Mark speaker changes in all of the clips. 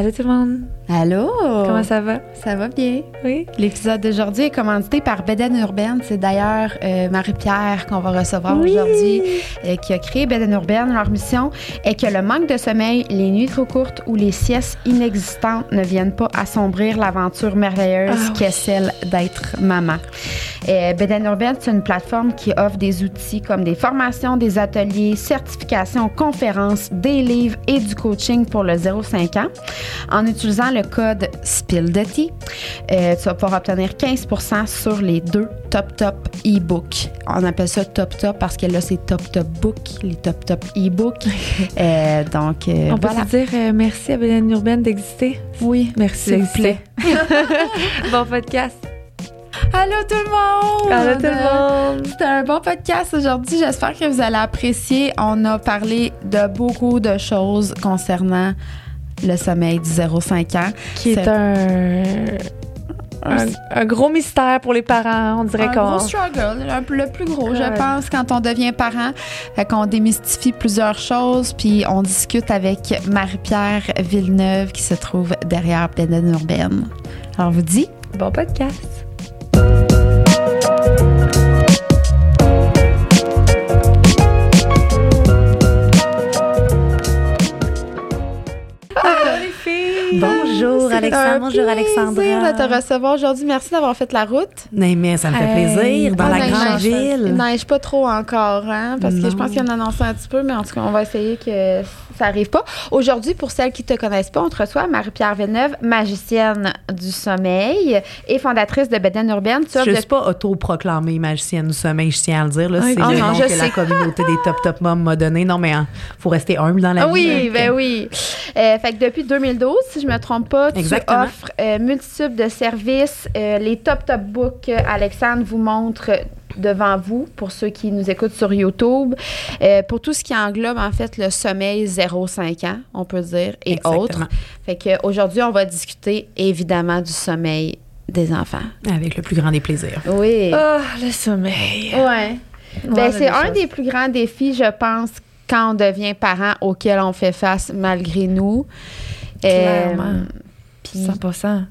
Speaker 1: Allô tout le monde?
Speaker 2: Allô?
Speaker 1: Comment ça va?
Speaker 2: Ça va bien.
Speaker 1: Oui.
Speaker 2: L'épisode d'aujourd'hui est commandité par Beden Urbaine. C'est d'ailleurs euh, Marie-Pierre qu'on va recevoir
Speaker 1: Oui.
Speaker 2: aujourd'hui euh, qui a créé Beden Urbaine. Leur mission est que le manque de sommeil, les nuits trop courtes ou les siestes inexistantes ne viennent pas assombrir l'aventure merveilleuse
Speaker 1: Ah oui.
Speaker 2: qu'est celle d'être maman. Euh, Beden Urbaine, c'est une plateforme qui offre des outils comme des formations, des ateliers, certifications, conférences, des livres et du coaching pour le 0-5 ans. En utilisant le code SPILDETI, euh, tu vas pouvoir obtenir 15% sur les deux Top Top e-books. On appelle ça Top Top parce que là, c'est Top Top Book, les Top Top e-books. Euh, donc, euh,
Speaker 1: On peut
Speaker 2: voilà.
Speaker 1: se dire euh, merci à Bélène Urbaine d'exister.
Speaker 2: Oui,
Speaker 1: Merci
Speaker 2: s'il vous
Speaker 1: d'exister. bon podcast.
Speaker 2: Allô tout le monde!
Speaker 1: Allô tout le monde.
Speaker 2: C'était un bon podcast aujourd'hui. J'espère que vous allez apprécier. On a parlé de beaucoup de choses concernant le sommeil du 0-5 ans.
Speaker 1: Qui est un, un, un gros mystère pour les parents. On dirait
Speaker 2: un
Speaker 1: qu'on.
Speaker 2: gros struggle, un le plus gros, je pense, quand on devient parent. Fait qu'on démystifie plusieurs choses, puis on discute avec Marie-Pierre Villeneuve qui se trouve derrière Beden Urbaine. Alors, vous dit?
Speaker 1: Bon podcast. Ah,
Speaker 3: Bonjour
Speaker 2: C'est
Speaker 3: Alexandre,
Speaker 2: un
Speaker 3: bonjour Alexandra.
Speaker 2: plaisir de te recevoir aujourd'hui. Merci d'avoir fait la route.
Speaker 3: Mais, mais ça me fait
Speaker 1: Hey,
Speaker 3: plaisir dans
Speaker 2: Ah,
Speaker 3: la grande
Speaker 2: neige, Il
Speaker 3: ville.
Speaker 2: neige pas trop encore, hein, parce que je pense qu'il y en a annoncé un petit peu, mais en tout cas, on va essayer que ça arrive pas. Aujourd'hui, pour celles qui te connaissent pas, on te reçoit Marie-Pierre Villeneuve, magicienne du sommeil et fondatrice de Beden Urbaine. Tu
Speaker 3: Je ne
Speaker 2: de-
Speaker 3: suis pas autoproclamée magicienne du sommeil, je tiens à le dire. Là, c'est
Speaker 2: Ah
Speaker 3: le nom que
Speaker 2: sais.
Speaker 3: la communauté des Top Top Moms m'a donné. Non, mais il faut rester humble dans la
Speaker 2: Ah
Speaker 3: vie.
Speaker 2: oui,
Speaker 3: là.
Speaker 2: ben oui. Euh, fait que depuis 2012, si je me trompe pas, tu
Speaker 3: Exactement.
Speaker 2: offres euh, multitudes de services. Euh, les Top Top Books, euh, Alexandre vous montre devant vous, pour ceux qui nous écoutent sur YouTube, euh, pour tout ce qui englobe en fait le sommeil 0-5 ans, on peut dire, et
Speaker 3: Exactement.
Speaker 2: autres. Fait que aujourd'hui, on va discuter évidemment du sommeil des enfants.
Speaker 3: Avec le plus grand des plaisirs.
Speaker 2: Oui.
Speaker 1: Oh, le sommeil.
Speaker 2: Ouais. Ben,
Speaker 1: Ouais,
Speaker 2: c'est
Speaker 1: des
Speaker 2: un
Speaker 1: choses.
Speaker 2: des plus grands défis, je pense, quand on devient parent auquel on fait face malgré nous.
Speaker 1: Clairement.
Speaker 2: Euh, puis-
Speaker 1: 100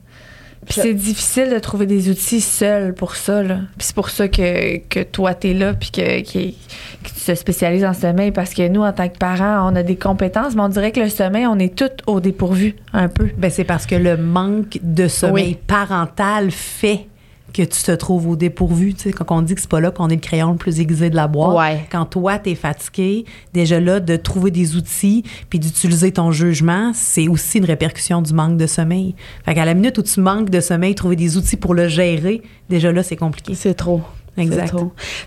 Speaker 1: Puis c'est difficile de trouver des outils seuls pour ça. Là. Puis c'est pour ça que, que toi, t'es là puis que, que, que tu te spécialises en sommeil parce que nous, en tant que parents, on a des compétences, mais on dirait que le sommeil, on est tous au dépourvu un peu.
Speaker 3: Ben, c'est parce que le manque de sommeil
Speaker 2: Oui.
Speaker 3: parental fait que tu te trouves au dépourvu. Tu sais, quand on dit que c'est pas là qu'on est le crayon le plus aiguisé de la boîte.
Speaker 2: Ouais.
Speaker 3: Quand toi, t'es fatigué, déjà là, de trouver des outils puis d'utiliser ton jugement, c'est aussi une répercussion du manque de sommeil. Fait qu'à la minute où tu manques de sommeil, trouver des outils pour le gérer, déjà là, c'est compliqué.
Speaker 2: C'est trop.
Speaker 3: Exact.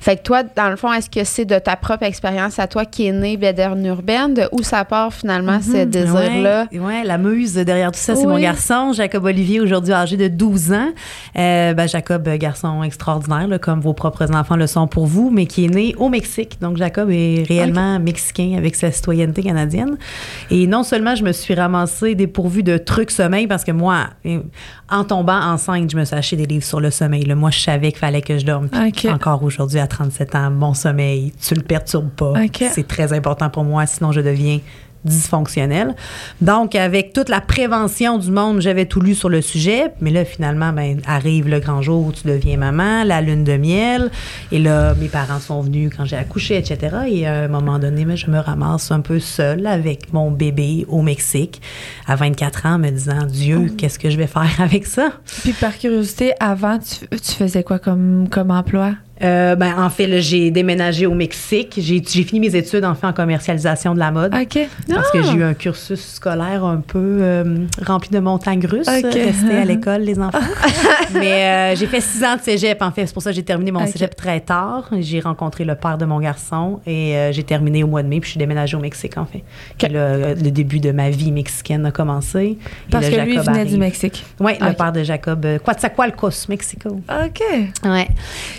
Speaker 2: Fait que toi, dans le fond, est-ce que c'est de ta propre expérience à toi qui est née Béderne Urbaine, de où ça part finalement ce désir-là?
Speaker 3: Ouais, ouais, la muse derrière tout ça, c'est
Speaker 2: Oui.
Speaker 3: mon garçon, Jacob Olivier, aujourd'hui âgé de 12 ans. Euh, ben, Jacob, euh, garçon extraordinaire, là, comme vos propres enfants le sont pour vous, mais qui est né au Mexique. Donc, Jacob est réellement mexicain avec sa citoyenneté canadienne. Et non seulement je me suis ramassée dépourvue de trucs sommeil, parce que moi, en tombant enceinte, je me suis acheté des livres sur le sommeil. là. Moi, je savais qu'il fallait que je dorme. Encore aujourd'hui, à 37 ans, mon sommeil, tu le perturbes pas. C'est très important pour moi, sinon je deviens dysfonctionnelle. Donc, avec toute la prévention du monde, j'avais tout lu sur le sujet. Mais là, finalement, ben, arrive le grand jour où tu deviens maman, la lune de miel. Et là, mes parents sont venus quand j'ai accouché, etc. Et à un moment donné, ben, je me ramasse un peu seule avec mon bébé au Mexique à 24 ans, me disant, Dieu, qu'est-ce que je vais faire avec ça?
Speaker 1: Puis par curiosité, avant, tu, tu faisais quoi comme, comme emploi?
Speaker 3: Euh, ben, en fait, j'ai déménagé au Mexique. J'ai fini mes études en fait en commercialisation de la mode.
Speaker 1: OK.
Speaker 3: Parce que j'ai eu un cursus scolaire un peu euh, rempli de montagnes russes.
Speaker 1: Ok.
Speaker 3: Rester à l'école, les enfants. Mais euh, j'ai fait six ans de cégep, en fait. C'est pour ça que j'ai terminé mon cégep très tard. J'ai rencontré le père de mon garçon et euh, j'ai terminé au mois de mai, puis je suis déménagée au Mexique, en fait. Et là, le début de ma vie mexicaine a commencé.
Speaker 1: Parce que lui, venait du. Mexique.
Speaker 3: Oui, le père de Jacob. euh, Coatzacoalcos, Mexico.
Speaker 1: OK.
Speaker 3: Ouais.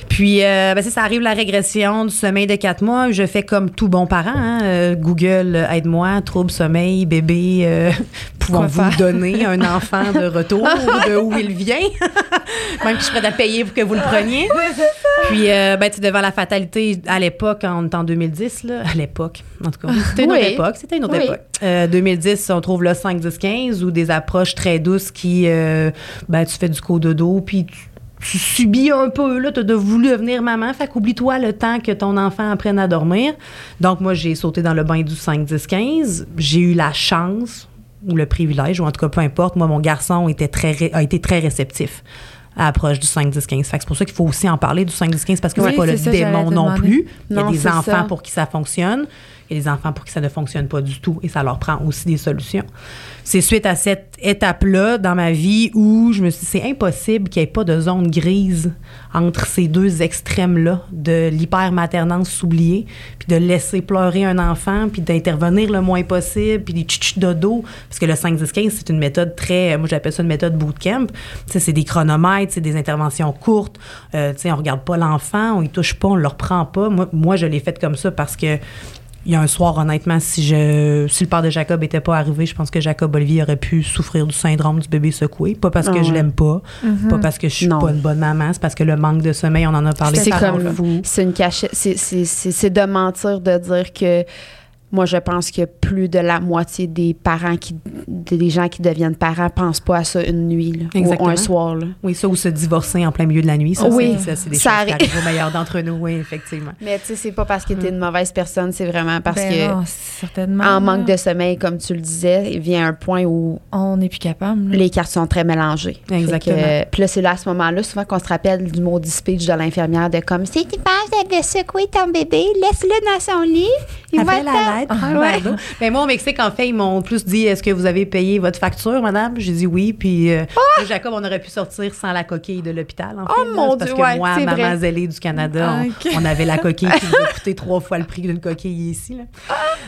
Speaker 3: Puis, euh, ben, ça, arrive la régression du sommeil de quatre mois. Je fais comme tout bon parent. hein. Euh, Google, euh, aide-moi, trouble sommeil, bébé, euh, pouvons-vous donner un enfant de retour, de où il vient? Même que je suis prête à payer pour que vous le preniez. Puis, euh, ben, tu devant la fatalité, à l'époque, est en 2010, là, à l'époque, en tout cas, c'était une
Speaker 2: Oui.
Speaker 3: autre époque, c'était une autre
Speaker 2: Oui.
Speaker 3: époque. Euh, 2010, on trouve le 5, 10, 15 ou des approches très douces qui, ben, tu fais du cododo, puis tu, tu subis un peu, là, tu as voulu devenir maman, fait qu'oublie-toi le temps que ton enfant apprenne à dormir. Donc, moi, j'ai sauté dans le bain du 5, 10, 15. J'ai eu la chance ou le privilège, ou en tout cas, peu importe, moi, mon garçon était très, ré- a été très réceptif à l'approche du 5, 10, 15. Fait que c'est pour ça qu'il faut aussi en parler du 5, 10, 15 parce que
Speaker 1: Oui,
Speaker 3: c'est pas le
Speaker 1: ça,
Speaker 3: démon non plus. Il y a des enfants
Speaker 2: ça.
Speaker 3: pour qui ça fonctionne. Il des enfants pour qui ça ne fonctionne pas du tout et ça leur prend aussi des solutions. C'est suite à cette étape-là dans ma vie où je me suis dit, c'est impossible qu'il n'y ait pas de zone grise entre ces deux extrêmes-là, de l'hyper-maternance oubliée, puis de laisser pleurer un enfant, puis d'intervenir le moins possible, puis des tch dodo. Parce que le 5-10-15, c'est une méthode très, moi j'appelle ça une méthode bootcamp. C'est des chronomètres, c'est des interventions courtes. Euh, on regarde pas l'enfant, on y touche pas, on le reprend pas. Moi, moi je l'ai fait comme ça parce que il y a un soir, honnêtement, si je si le père de Jacob était pas arrivé, je pense que Jacob Olivier aurait pu souffrir du syndrome du bébé secoué. Pas parce que
Speaker 2: Ah
Speaker 3: je l'aime pas, pas parce que je suis
Speaker 2: Non.
Speaker 3: pas une bonne maman, c'est parce que le manque de sommeil, on en a parlé.
Speaker 2: C'est comme vous. C'est une cachette. C'est- C'est c'est- c'est de mentir de dire que moi, je pense que plus de la moitié des parents qui, des gens qui deviennent parents pensent pas à ça une nuit là, ou un soir. Là.
Speaker 3: Oui, ça ou se divorcer en plein milieu de la nuit, ça,
Speaker 2: Oui,
Speaker 3: c'est, ça, c'est des
Speaker 2: ça
Speaker 3: choses
Speaker 2: arrive.
Speaker 3: qui arrivent au meilleur d'entre nous, oui, effectivement.
Speaker 2: Mais tu sais, c'est pas parce que t'es une mauvaise personne, c'est vraiment parce
Speaker 1: Ben
Speaker 2: que
Speaker 1: non, certainement.
Speaker 2: en manque de sommeil, comme tu le disais, il vient un point où
Speaker 1: On n'est plus capable. là.
Speaker 2: les cartes sont très mélangées.
Speaker 3: Exactement.
Speaker 2: que, Puis là, c'est là à ce moment-là, souvent qu'on se rappelle du maudit speech de l'infirmière de comme si tu penses de secouer ton bébé, laisse-le dans son lit. Il va
Speaker 3: Appelle
Speaker 2: être Ouais.
Speaker 3: verre d'eau. Mais moi, au Mexique, en fait, ils m'ont plus dit est-ce que vous avez payé votre facture, madame? J'ai dit oui. Puis, euh, là, Jacob, on aurait pu sortir sans la coquille de l'hôpital. En fait,
Speaker 2: Oh,
Speaker 3: là.
Speaker 2: mon
Speaker 3: C'est Parce
Speaker 2: Dieu,
Speaker 3: que
Speaker 2: ouais,
Speaker 3: moi, maman zélée du Canada,
Speaker 1: Ah,
Speaker 3: on, avait la coquille qui nous a coûté trois fois le prix d'une coquille ici. là.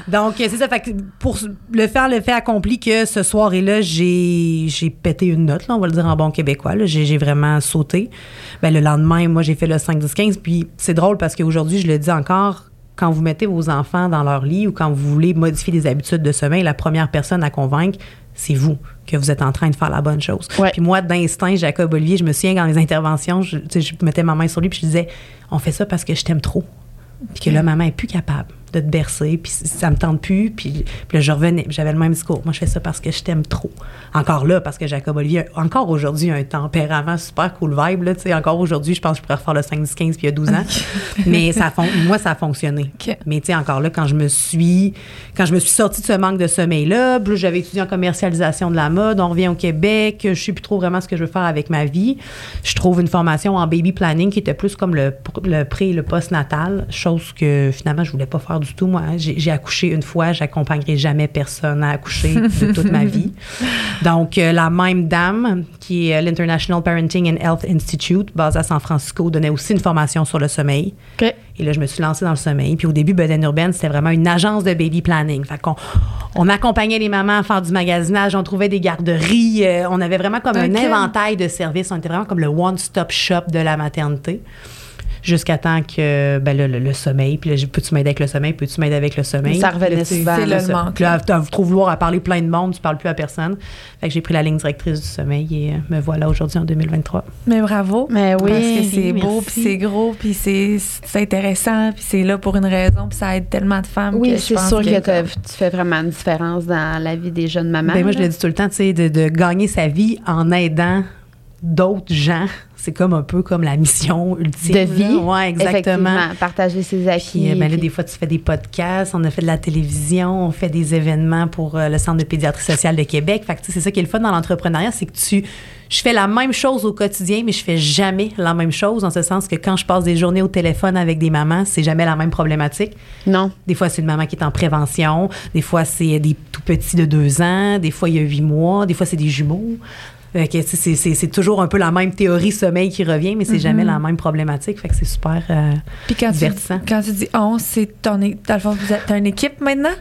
Speaker 3: Donc, euh, c'est ça. Fait que pour le faire, le fait accompli que ce soir-là, j'ai j'ai pété une note, là, on va le dire en bon québécois. J'ai vraiment sauté. Ben, le lendemain, moi, j'ai fait le 5, 10, 15. Puis c'est drôle parce qu'aujourd'hui, je le dis encore, quand vous mettez vos enfants dans leur lit ou quand vous voulez modifier des habitudes de sommeil, la première personne à convaincre, c'est vous que vous êtes en train de faire la bonne chose.
Speaker 2: Ouais.
Speaker 3: Puis moi, d'instinct, Jacob Olivier, je me souviens dans les interventions, je, mettais ma main sur lui puis je disais, on fait ça parce que je t'aime trop. Puis que là, maman est plus capable de te bercer, puis ça me tente plus. Puis, puis là, je revenais, j'avais le même discours. Moi, je fais ça parce que je t'aime trop. Encore là, parce que Jacob Olivier, encore aujourd'hui, a un tempérament super cool vibe. Là, tu sais. encore aujourd'hui, je pense que je pourrais refaire le 5, 10, 15 puis il y a 12 ans. Mais ça fon- moi, ça a fonctionné. Mais tu sais, encore là, quand je me suis quand je me suis sortie de ce manque de sommeil-là, là, j'avais étudié en commercialisation de la mode, on revient au Québec, je sais plus trop vraiment ce que je veux faire avec ma vie. Je trouve une formation en baby planning qui était plus comme le, le pré et le post-natal, chose que finalement, je voulais pas faire du tout. Moi, j'ai j'ai accouché une fois, j'accompagnerai jamais personne à accoucher de toute ma vie. Donc, euh, la même dame, qui est euh, l'International Parenting and Health Institute, basée à San Francisco, donnait aussi une formation sur le sommeil. Et là, je me suis lancée dans le sommeil. Puis au début, Beden Urban, c'était vraiment une agence de baby planning. Fait qu'on on accompagnait les mamans à faire du magasinage, on trouvait des garderies, euh, on avait vraiment comme un
Speaker 1: Ok.
Speaker 3: éventail de services. On était vraiment comme le one-stop shop de la maternité. Jusqu'à temps que ben là, le, le sommeil, puis là, peux-tu m'aider avec le sommeil, peux-tu m'aider avec le sommeil?
Speaker 2: Ça revenait
Speaker 3: là, tu
Speaker 2: souvent,
Speaker 3: c'est
Speaker 1: là, le manque,
Speaker 3: là, t'as trop vouloir à parler plein de monde, tu parles plus à personne. Fait que j'ai pris la ligne directrice du sommeil et euh, me voilà aujourd'hui en 2023.
Speaker 1: Mais bravo.
Speaker 2: Mais oui.
Speaker 1: Parce que c'est beau, puis c'est gros, puis c'est c'est intéressant, puis c'est là pour une raison, puis ça aide tellement de femmes.
Speaker 2: Oui,
Speaker 1: que je
Speaker 2: c'est
Speaker 1: pense
Speaker 2: sûr que,
Speaker 1: que
Speaker 2: tu fais vraiment une différence dans la vie des jeunes mamans.
Speaker 3: Ben, moi, je le dis tout le temps, tu sais, de, de gagner sa vie en aidant d'autres gens. C'est comme un peu comme la mission ultime.
Speaker 2: de vie.
Speaker 3: Ouais, exactement.
Speaker 2: Effectivement, partager ses acquis.
Speaker 3: Puis, euh, ben là, des fois, tu fais des podcasts, on a fait de la télévision, on fait des événements pour euh, le Centre de pédiatrie sociale de Québec. Fait que, c'est ça qui est le fun dans l'entrepreneuriat, c'est que tu. Je fais la même chose au quotidien, mais je fais jamais la même chose, en ce sens que quand je passe des journées au téléphone avec des mamans, c'est jamais la même problématique.
Speaker 2: Non.
Speaker 3: Des fois, c'est une maman qui est en prévention. Des fois, c'est des tout petits de deux ans. Des fois, il y a huit mois. Des fois, c'est des jumeaux. Que, tu sais, c'est- c'est c'est toujours un peu la même théorie sommeil qui revient, mais c'est jamais la même problématique. Fait que c'est super. euh,
Speaker 1: Puis quand tu,
Speaker 3: divertissant.
Speaker 1: quand tu dis on, c'est ton é- dans le fond, vous êtes t'as une équipe maintenant?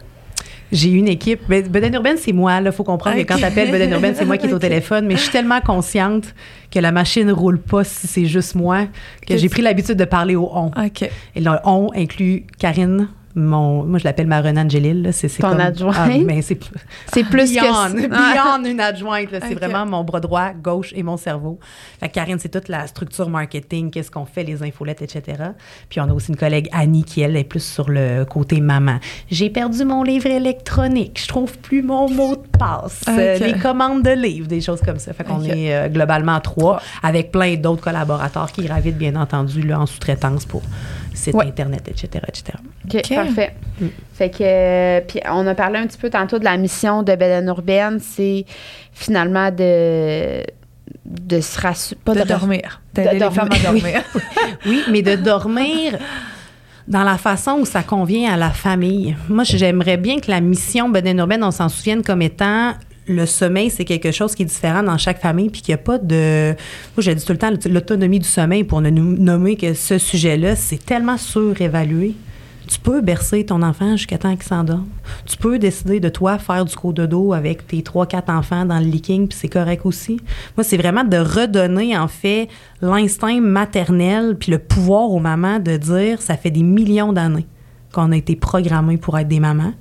Speaker 3: J'ai une équipe. Bedaine Urbaine, c'est moi. Il faut comprendre que quand tu appelles Bedaine Urbaine, c'est moi qui est au téléphone. Mais je suis tellement consciente que la machine ne roule pas si c'est juste moi que, j'ai pris l'habitude de parler au on.
Speaker 1: OK.
Speaker 3: Et le on inclut Karine, mon, moi, je l'appelle ma Renan Gélil. C'est,
Speaker 2: Ton
Speaker 3: comme,
Speaker 2: adjointe?
Speaker 3: Ah, mais c'est,
Speaker 2: C'est plus
Speaker 3: beyond,
Speaker 2: que
Speaker 3: beyond une adjointe. là. C'est
Speaker 1: Ok.
Speaker 3: vraiment mon bras droit, gauche et mon cerveau. Fait que Karine, c'est toute la structure marketing, qu'est-ce qu'on fait, les infolettes, etc. Puis on a aussi une collègue, Annie, qui, elle, est plus sur le côté maman. J'ai perdu mon livre électronique. Je trouve plus mon mot de passe.
Speaker 1: Ok.
Speaker 3: Euh, les commandes de livres, des choses comme ça. Fait qu'on
Speaker 1: Ok.
Speaker 3: est euh, globalement trois, avec plein d'autres collaborateurs qui gravitent, bien entendu, là, en sous-traitance pour site
Speaker 2: Ouais.
Speaker 3: Internet, etc., etc.
Speaker 2: Parfait.
Speaker 3: Mm.
Speaker 2: Fait que, euh, puis on a parlé un petit peu tantôt de la mission de Beden Urbaine, c'est finalement de, de se rassurer. Pas
Speaker 1: De,
Speaker 2: de,
Speaker 1: dormir.
Speaker 2: de
Speaker 1: D'aider les femmes à
Speaker 2: dormir.
Speaker 3: Oui, mais de dormir dans la façon où ça convient à la famille. Moi, j'aimerais bien que la mission Beden Urbaine, on s'en souvienne comme étant le sommeil, c'est quelque chose qui est différent dans chaque famille, puis qu'il n'y a pas de. Moi, j'ai dit tout le temps l'autonomie du sommeil pour ne nommer que ce sujet-là, c'est tellement surévalué. Tu peux bercer ton enfant jusqu'à temps qu'il s'endorme. Tu peux décider de toi faire du cododo avec tes trois, quatre enfants dans le leaking, puis c'est correct aussi. Moi, c'est vraiment de redonner, en fait, l'instinct maternel, puis le pouvoir aux mamans de dire ça fait des millions d'années qu'on a été programmés pour être des mamans.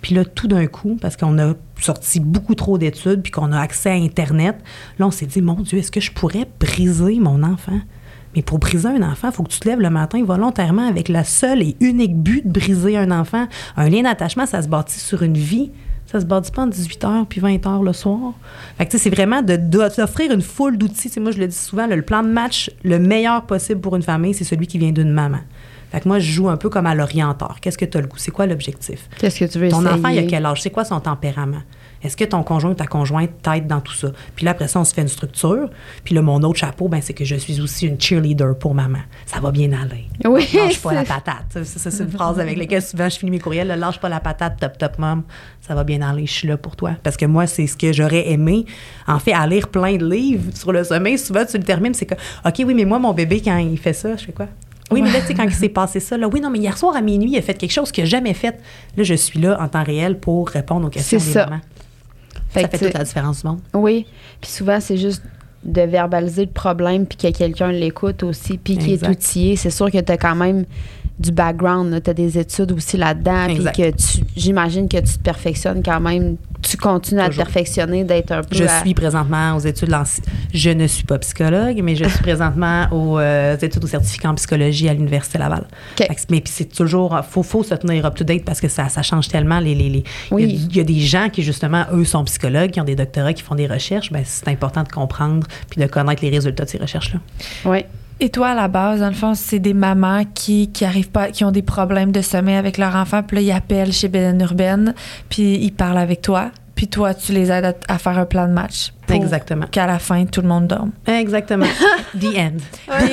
Speaker 3: Puis là, tout d'un coup, parce qu'on a sorti beaucoup trop d'études, puis qu'on a accès à Internet, là, on s'est dit, mon Dieu, est-ce que je pourrais briser mon enfant? Mais pour briser un enfant, il faut que tu te lèves le matin volontairement avec la seule et unique but de briser un enfant. Un lien d'attachement, ça se bâtit sur une vie. Ça se bâtit pas en 18 h puis 20 h le soir. Fait que, c'est vraiment de, d'offrir une foule d'outils. Tu sais, moi, je le dis souvent, le, le plan de match, le meilleur possible pour une famille, c'est celui qui vient d'une maman. Fait que moi, je joue un peu comme à l'orienteur. Qu'est-ce que tu as le goût? C'est quoi l'objectif?
Speaker 2: Qu'est-ce que tu veux
Speaker 3: Ton
Speaker 2: essayer?
Speaker 3: enfant, il a quel âge? C'est quoi son tempérament? Est-ce que ton conjoint ou ta conjointe t'aide dans tout ça? Puis là, après ça, on se fait une structure. Puis là, mon autre chapeau, ben, c'est que je suis aussi une cheerleader pour maman. Ça va bien aller.
Speaker 2: Oui,
Speaker 3: Lâche pas la patate. Ça, c'est une phrase avec laquelle souvent je finis mes courriels. là, Lâche pas la patate, top, top, mom. Ça va bien aller. Je suis là pour toi. Parce que moi, c'est ce que j'aurais aimé. En fait, à lire plein de livres sur le sommeil, souvent, tu le termines, c'est que, OK, oui, mais moi, mon bébé, quand il fait ça, je fais quoi? Oui, mais là, tu sais, quand il s'est passé ça, là, oui, non, mais hier soir à minuit, il a fait quelque chose qu'il n'a jamais fait. Là, je suis là en temps réel pour répondre aux questions
Speaker 2: C'est
Speaker 3: des
Speaker 2: ça.
Speaker 3: mamans.
Speaker 2: Fait
Speaker 3: ça fait toute la différence du monde.
Speaker 2: Oui. Puis souvent, c'est juste de verbaliser le problème puis que quelqu'un l'écoute aussi puis qui est outillé. C'est sûr que tu as quand même du background, tu as des études aussi là-dedans puis que tu j'imagine que tu te perfectionnes quand même, tu continues à te perfectionner d'être un peu
Speaker 3: Je
Speaker 2: à-
Speaker 3: suis présentement aux études. Je ne suis pas psychologue, mais je suis présentement aux euh, études au certificat en psychologie à l'Université Laval. Que- mais puis c'est toujours, faut, faut se tenir up to date parce que ça, ça change tellement. Les, les, les-
Speaker 2: Oui.
Speaker 3: il, y a, il y a des gens qui, justement, eux, sont psychologues, qui ont des doctorats, qui font des recherches. Ben, c'est important de comprendre puis de connaître les résultats de ces recherches-là.
Speaker 2: Oui.
Speaker 1: Et toi, à la base, dans le fond, c'est des mamans qui, qui arrivent pas, qui ont des problèmes de sommeil avec leur enfant, puis là, ils appellent chez Beden Urbaine, puis ils parlent avec toi, puis toi, tu les aides à faire un plan de match. Pour
Speaker 3: Exactement.
Speaker 1: Qu'à la fin, tout le monde dorme.
Speaker 3: Exactement. The end.
Speaker 1: Puis,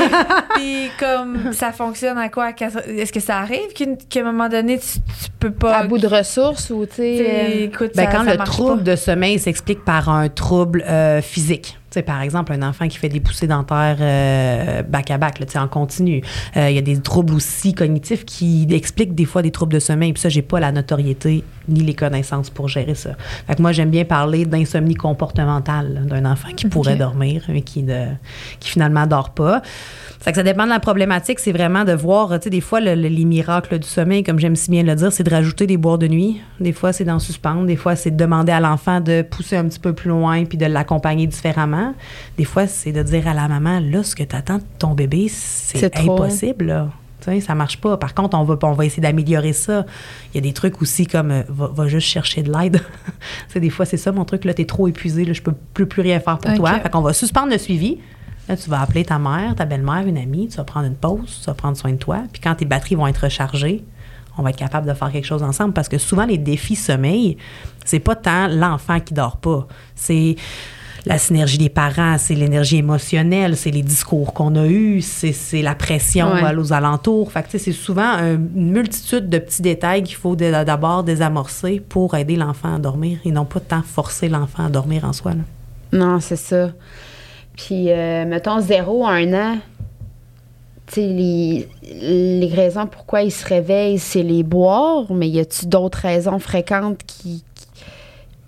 Speaker 1: puis comme ça fonctionne à quoi? Est-ce que ça arrive qu'à un moment donné, tu, tu peux pas.
Speaker 2: À bout de ressources ou tu sais euh,
Speaker 1: écoute,
Speaker 3: Ben,
Speaker 1: ça-
Speaker 3: quand
Speaker 1: ça
Speaker 3: le trouble
Speaker 1: pas.
Speaker 3: de sommeil s'explique par un trouble euh, physique. Tu sais, par exemple, un enfant qui fait des poussées dentaires euh, back à back, là, tu sais, en continu. Euh, Il y a des troubles aussi cognitifs qui expliquent des fois des troubles de sommeil. Puis ça, j'ai pas la notoriété ni les connaissances pour gérer ça. Fait que moi, j'aime bien parler d'insomnie comportementale d'un enfant qui pourrait dormir, mais qui, ne, qui finalement dort pas. Fait que ça dépend de la problématique. C'est vraiment de voir, tu sais, des fois, le- le- les miracles du sommeil, comme j'aime si bien le dire, c'est de rajouter des boires de nuit. Des fois, c'est d'en suspendre. Des fois, c'est de demander à l'enfant de pousser un petit peu plus loin puis de l'accompagner différemment. Des fois, c'est de dire à la maman, là, ce que tu attends de ton bébé, c'est impossible, là. Sais, ça marche pas. Par contre, on va, on va essayer d'améliorer ça. Il y a des trucs aussi comme euh, va, va juste chercher de l'aide. c'est des fois, c'est ça mon truc. Là, t'es trop épuisé. Là, je peux plus, plus rien faire pour toi. Fait qu'on va suspendre le suivi. Là, tu vas appeler ta mère, ta belle-mère, une amie, tu vas prendre une pause, tu vas prendre soin de toi. Puis quand tes batteries vont être rechargées, on va être capable de faire quelque chose ensemble. Parce que souvent, les défis sommeil, c'est pas tant l'enfant qui dort pas. C'est la synergie des parents, c'est l'énergie émotionnelle, c'est les discours qu'on a eus, c'est la pression
Speaker 2: Ouais.
Speaker 3: aux alentours. Fait que, tu sais, c'est souvent un- une multitude de petits détails qu'il faut d'abord désamorcer pour aider l'enfant à dormir et non pas tant forcer l'enfant à dormir en soi. là.
Speaker 2: Non, c'est ça. Puis, euh, mettons, zéro à un an, tu sais, les, les raisons pourquoi ils se réveillent, c'est les boire, mais y a-tu d'autres raisons fréquentes qui,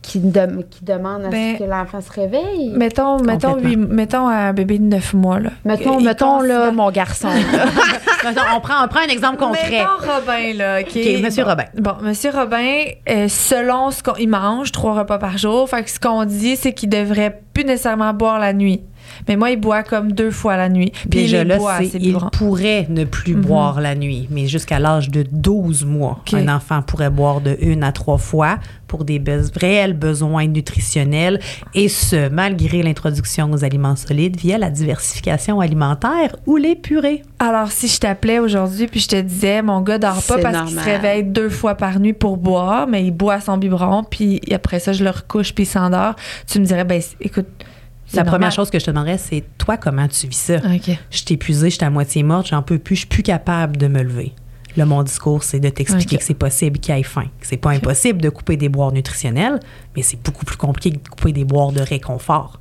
Speaker 2: qui, dem- qui demandent à
Speaker 1: Ben,
Speaker 2: ce que l'enfant se réveille?
Speaker 1: Mettons, mettons, lui- mettons un bébé de 9 mois. Là.
Speaker 2: mettons, mettons là, mon garçon. là.
Speaker 3: Mettons, on, prend, on prend un exemple concret.
Speaker 1: Mettons Robin, là. OK,
Speaker 3: Monsieur
Speaker 1: Bon.
Speaker 3: Robin.
Speaker 1: Bon, Monsieur Robin, euh, selon ce qu'il mange, trois repas par jour. Fait que ce qu'on dit, c'est qu'il devrait plus nécessairement boire la nuit. Mais moi, il boit comme deux fois la nuit. Puis
Speaker 3: Déjà
Speaker 1: il
Speaker 3: là,
Speaker 1: boit,
Speaker 3: c'est-
Speaker 1: c'est
Speaker 3: il pourrait ne plus
Speaker 1: Mhm.
Speaker 3: boire la nuit, mais jusqu'à l'âge de 12 mois, un enfant pourrait boire de une à trois fois pour des réels besoins nutritionnels, et ce, malgré l'introduction aux aliments solides via la diversification alimentaire ou les purées.
Speaker 1: Alors, si je t'appelais aujourd'hui puis je te disais, mon gars dort pas
Speaker 2: C'est
Speaker 1: parce qu'il se réveille deux fois par nuit pour boire, mais il boit son biberon, puis après ça, je le recouche puis il s'endort, tu me dirais, ben écoute,
Speaker 3: La première chose que je te demanderais, c'est toi, comment tu vis ça? Je suis épuisée, je suis à moitié morte, j'en peux plus, je suis plus capable de me lever. Là, mon discours, c'est de t'expliquer que c'est possible qu'il y ait faim. C'est pas impossible de couper des boires nutritionnels, mais c'est beaucoup plus compliqué que de couper des boires de réconfort.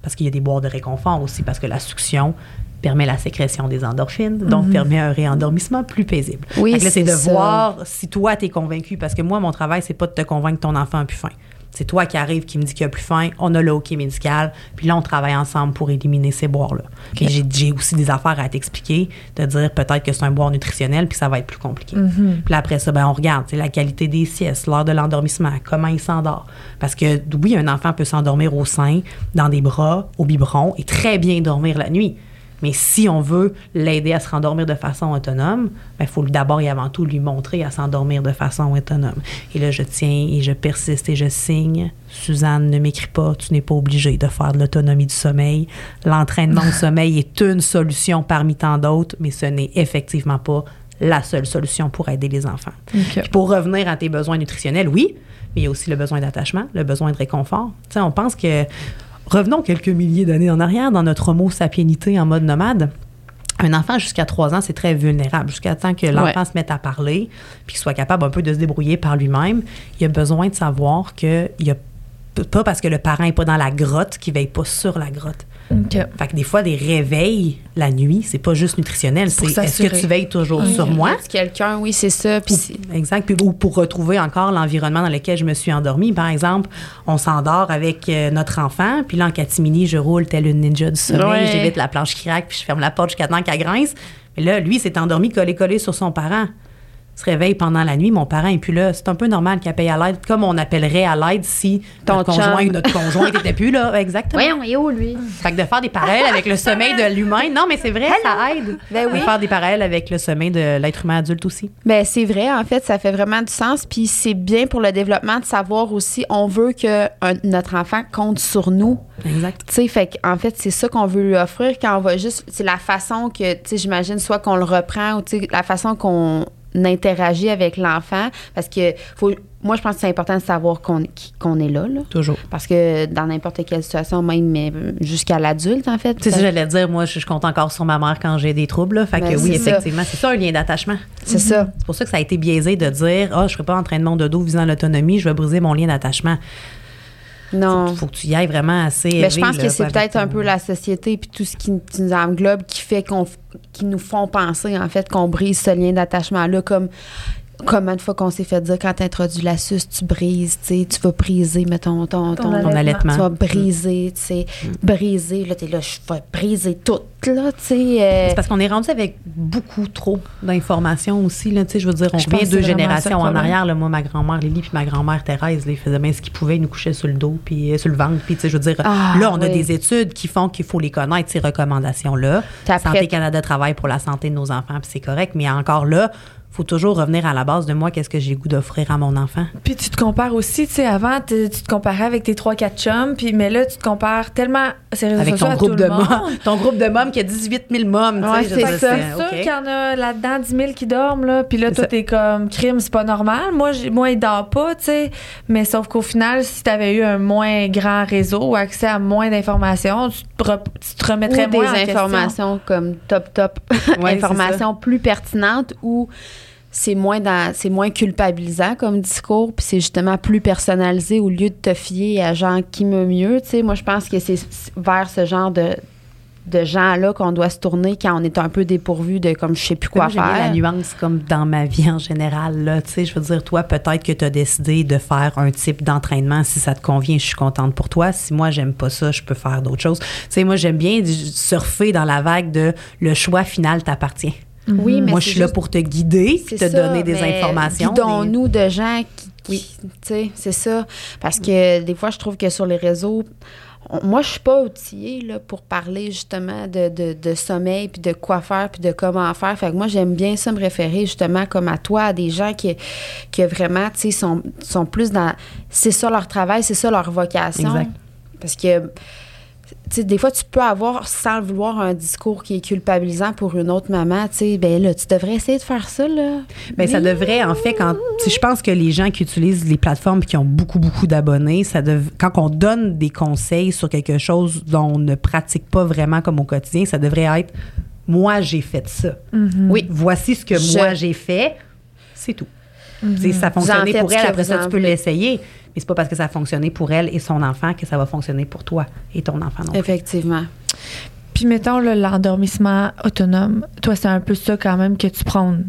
Speaker 3: Parce qu'il y a des boires de réconfort aussi, parce que la succion permet la sécrétion des endorphines, donc permet un réendormissement plus paisible.
Speaker 2: Oui,
Speaker 3: c'est
Speaker 2: c'est
Speaker 3: de
Speaker 2: ça.
Speaker 3: voir si toi, tu es convaincu. Parce que moi, mon travail, c'est pas de te convaincre que ton enfant a plus faim. C'est toi qui arrive, qui me dit qu'il a plus faim. On a le hockey médical. Puis là, on travaille ensemble pour éliminer ces boires-là. J'ai- j'ai aussi des affaires à t'expliquer, de dire peut-être que c'est un boire nutritionnel, puis ça va être plus compliqué. Puis là, après ça, ben, on regarde la qualité des siestes, l'heure de l'endormissement, comment il s'endort. Parce que oui, un enfant peut s'endormir au sein, dans des bras, au biberon, et très bien dormir la nuit. Mais si on veut l'aider à se rendormir de façon autonome, il faut d'abord et avant tout lui montrer à s'endormir de façon autonome. Et là, je tiens et je persiste et je signe. Suzanne, ne m'écris pas, tu n'es pas obligée de faire de l'autonomie du sommeil. L'entraînement au sommeil est une solution parmi tant d'autres, mais ce n'est effectivement pas la seule solution pour aider les enfants. Puis pour revenir à tes besoins nutritionnels, oui, mais il y a aussi le besoin d'attachement, le besoin de réconfort. Tu sais, on pense que revenons quelques milliers d'années en arrière dans notre homo sapienité en mode nomade. Un enfant jusqu'à 3 ans, c'est très vulnérable. Jusqu'à temps que l'enfant se mette à parler, puis qu'il soit capable un peu de se débrouiller par lui-même, il a besoin de savoir que il y a pas parce que le parent n'est pas dans la grotte qu'il veille pas sur la grotte. Fait que des fois, des réveils la nuit, c'est pas juste nutritionnel, c'est est-ce que tu veilles toujours sur moi?
Speaker 2: Quelqu'un, oui, c'est ça. Puis
Speaker 3: Exact. Puis, ou pour retrouver encore l'environnement dans lequel je me suis endormie. Par exemple, on s'endort avec euh, notre enfant, puis là, en catimini, je roule telle une ninja du sommeil,
Speaker 2: Ouais.
Speaker 3: j'évite la planche qui craque, puis je ferme la porte jusqu'à temps qu'elle grince. Mais là, lui, s'est endormi collé-collé sur son parent. Se réveille pendant la nuit, mon parent est plus là. C'est un peu normal qu'il paye à l'aide, comme on appellerait à l'aide si
Speaker 2: Ton
Speaker 3: notre conjoint ou notre conjoint n'était plus là. Exactement.
Speaker 2: Voyons, il est où, lui?
Speaker 3: Fait que de faire des parallèles avec le sommeil de l'humain, non, mais c'est vrai, ça aide.
Speaker 2: Ben oui.
Speaker 3: De faire des parallèles avec le sommeil de l'être humain adulte aussi.
Speaker 2: Ben c'est vrai, en fait, ça fait vraiment du sens. Puis c'est bien pour le développement de savoir aussi, on veut que un- notre enfant compte sur nous.
Speaker 3: Exact.
Speaker 2: Tu sais, fait en fait, c'est ça qu'on veut lui offrir quand on va juste. C'est la façon que, tu sais, j'imagine, soit qu'on le reprend ou, tu sais, la façon qu'on interagit avec l'enfant. Parce que, faut, moi, je pense que c'est important de savoir qu'on qu'on est là, là.
Speaker 3: Toujours.
Speaker 2: Parce que dans n'importe quelle situation, même jusqu'à l'adulte, en fait.
Speaker 3: C'est ça, j'allais dire, moi, je, je compte encore sur ma mère quand j'ai des troubles. là. Fait
Speaker 2: Ben,
Speaker 3: que oui, effectivement, c'est ça un lien d'attachement.
Speaker 2: C'est ça.
Speaker 3: C'est pour ça que ça a été biaisé de dire Ah, je ne ferai pas d'entraînement de dos visant l'autonomie, je vais briser mon lien d'attachement.
Speaker 2: Non.
Speaker 3: Il faut que tu y ailles vraiment assez.
Speaker 2: Mais je pense
Speaker 3: là,
Speaker 2: que c'est peut-être
Speaker 3: ton-
Speaker 2: un peu la société puis tout ce qui, qui nous englobe qui fait qu'on qui nous font penser en fait qu'on brise ce lien d'attachement là comme Combien de fois qu'on s'est fait dire quand tu introduis la suce, tu brises, tu sais, tu vas briser, mettons, ton, ton,
Speaker 1: Ton
Speaker 3: Ton allaitement.
Speaker 2: tu vas briser, tu sais, briser, là, t'es là, je vais briser tout, là, tu sais. euh,
Speaker 3: C'est parce qu'on est rendu avec beaucoup trop d'informations aussi. Là, tu sais, je veux dire, on revient deux générations en arrière. Là, moi, ma grand-mère Lily puis ma grand-mère Thérèse, là, ils faisaient bien ce qu'ils pouvaient. Ils nous couchaient sur le dos puis euh, sur le ventre. Puis, tu sais, je veux dire,
Speaker 2: Ah,
Speaker 3: là, on a des études qui font qu'il faut les connaître, ces recommandations-là. Santé Canada travaille pour la santé de nos enfants, puis c'est correct. Mais encore là, faut toujours revenir à la base de moi, qu'est-ce que j'ai le goût d'offrir à mon enfant.
Speaker 1: Puis tu te compares aussi, tu sais, avant, tu te comparais avec tes 3-4 chums, puis mais là, tu te compares tellement ces réseaux
Speaker 3: Avec
Speaker 1: sociaux
Speaker 3: ton
Speaker 1: à
Speaker 3: groupe,
Speaker 1: tout
Speaker 3: de
Speaker 1: le monde.
Speaker 3: ton groupe de mômes qui a 18 000 mômes. tu sais,
Speaker 2: Ouais, c'est ça.
Speaker 1: C'est sûr
Speaker 3: OK.
Speaker 1: qu'il y en a là-dedans 10 000 qui dorment, là. Puis là,
Speaker 3: C'est
Speaker 1: toi, t'es comme crime, c'est pas normal. Moi, moi il dort pas, tu sais. Mais sauf qu'au final, si t'avais eu un moins grand réseau ou accès à moins d'informations, tu te, re- tu te remettrais
Speaker 2: ou
Speaker 1: moins en
Speaker 2: des
Speaker 1: question.
Speaker 2: informations comme top top
Speaker 3: Ouais,
Speaker 2: informations plus pertinentes ou c'est moins dans c'est moins culpabilisant comme discours puis c'est justement plus personnalisé au lieu de te fier à gens qui me mieux tu sais moi je pense que c'est vers ce genre de de gens-là qu'on doit se tourner quand on est un peu dépourvu de comme je sais plus quoi
Speaker 3: Moi,
Speaker 2: faire.
Speaker 3: la nuance comme dans ma vie en général. Là. Tu sais, je veux dire, toi, peut-être que tu as décidé de faire un type d'entraînement. Si ça te convient, je suis contente pour toi. Si moi, j'aime pas ça, je peux faire d'autres choses. Tu sais, moi, j'aime bien surfer dans la vague de le choix final t'appartient.
Speaker 2: Oui, mais
Speaker 3: moi, je suis là pour te guider, puis te
Speaker 2: ça,
Speaker 3: donner des
Speaker 2: mais
Speaker 3: informations. mais-
Speaker 2: Guidons-nous de gens qui. qui-
Speaker 3: Oui.
Speaker 2: Tu sais, c'est ça. Parce que des fois, je trouve que sur les réseaux, on- moi, je suis pas outillée là, pour parler justement de, de, de sommeil, puis de quoi faire, puis de comment faire. Fait que moi, j'aime bien ça me référer justement comme à toi, à des gens qui, qui vraiment, tu sais, sont, sont plus dans. C'est ça leur travail, c'est ça leur vocation.
Speaker 3: Exact.
Speaker 2: Parce que. Tu sais, des fois, tu peux avoir, sans le vouloir, un discours qui est culpabilisant pour une autre maman. Tu sais, ben là, tu devrais essayer de faire ça, là.
Speaker 3: Ben, ça
Speaker 2: Mais-
Speaker 3: devrait, en fait, quand. Je pense que les gens qui utilisent les plateformes et qui ont beaucoup, beaucoup d'abonnés, ça dev- quand on donne des conseils sur quelque chose dont on ne pratique pas vraiment comme au quotidien, ça devrait être moi, j'ai fait ça.
Speaker 2: Oui.
Speaker 3: Voici ce que
Speaker 2: Je-
Speaker 3: moi, j'ai fait. C'est tout. Sais, Ça
Speaker 2: faites
Speaker 3: pour elle, après ça, tu peux l'essayer. Mais c'est pas parce que ça a fonctionné pour elle et son enfant que ça va fonctionner pour toi et ton enfant non plus.
Speaker 2: Effectivement.
Speaker 1: Puis mettons là, l'endormissement autonome. Toi, c'est un peu ça quand même que tu prônes,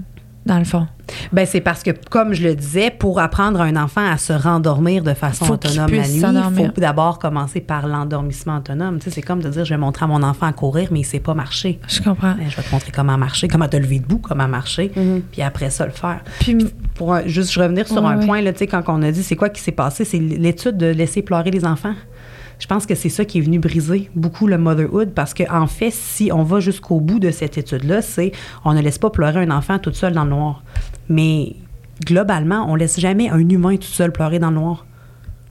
Speaker 1: dans le fond.
Speaker 3: Ben, c'est parce que, comme je le disais, pour apprendre un enfant à se rendormir de façon
Speaker 1: Faut
Speaker 3: autonome la nuit, il faut d'abord commencer par l'endormissement autonome. Tu sais, c'est comme de dire, je vais montrer à mon enfant à courir, mais il sait pas marcher.
Speaker 1: Je comprends.
Speaker 3: Ben, je vais te montrer comment marcher, comment te lever debout, comment marcher,
Speaker 2: Mhm.
Speaker 3: puis après ça, le faire.
Speaker 1: Puis,
Speaker 3: Pour un- juste revenir sur un point, là, tu sais, quand on a dit c'est quoi qui s'est passé, c'est l'étude de laisser pleurer les enfants? Je pense que c'est ça qui est venu briser beaucoup le motherhood parce que en fait, si on va jusqu'au bout de cette étude-là, c'est on ne laisse pas pleurer un enfant tout seul dans le noir. Mais globalement, on laisse jamais un humain tout seul pleurer dans le noir.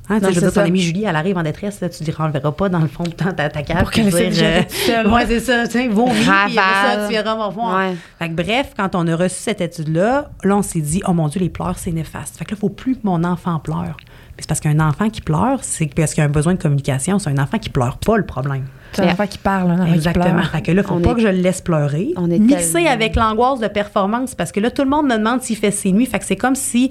Speaker 3: Hein, tu
Speaker 2: Non,
Speaker 3: sais, je veux ton amie Julie, elle arrive en détresse, là, tu ne renverras pas dans le fond de ta, ta, ta cave.
Speaker 1: Pour qu'elle toute seule.
Speaker 3: Ouais, c'est ça. Tu sais, vomi, puis après ça, tu revoir.
Speaker 2: Ouais.
Speaker 3: Que bref, quand on a reçu cette étude-là, là, on s'est dit, oh mon Dieu, les pleurs, c'est néfaste. Fait que là, il faut plus que mon enfant pleure. C'est parce qu'un enfant qui pleure, c'est parce qu'il a un besoin de communication. C'est un enfant qui pleure pas le problème.
Speaker 1: c'est un enfant qui parle, un enfant qui
Speaker 3: Exactement.
Speaker 1: pleure.
Speaker 3: Fait que là, il faut
Speaker 2: On
Speaker 3: pas
Speaker 2: est-
Speaker 3: que je le laisse pleurer.
Speaker 2: on est tellement-
Speaker 3: avec l'angoisse de performance parce que là, tout le monde me demande s'il fait ses nuits. Fait que c'est comme si,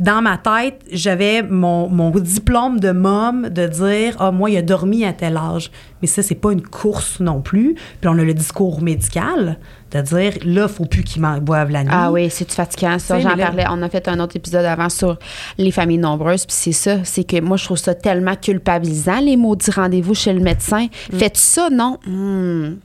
Speaker 3: dans ma tête, j'avais mon, mon diplôme de mom de dire, ah, moi, il a dormi à tel âge. Mais ça, c'est pas une course non plus. Puis on a le discours médical de dire, là, faut plus qu'il m'en boive la nuit.
Speaker 2: Ah oui, c'est fatigant. Ça, j'en parlais. On a fait un autre épisode avant sur les familles nombreuses. Puis c'est ça. C'est que moi, je trouve ça tellement culpabilisant, les maudits rendez-vous chez le médecin.
Speaker 3: Mm.
Speaker 2: Fais-tu ça? Non. Hmm.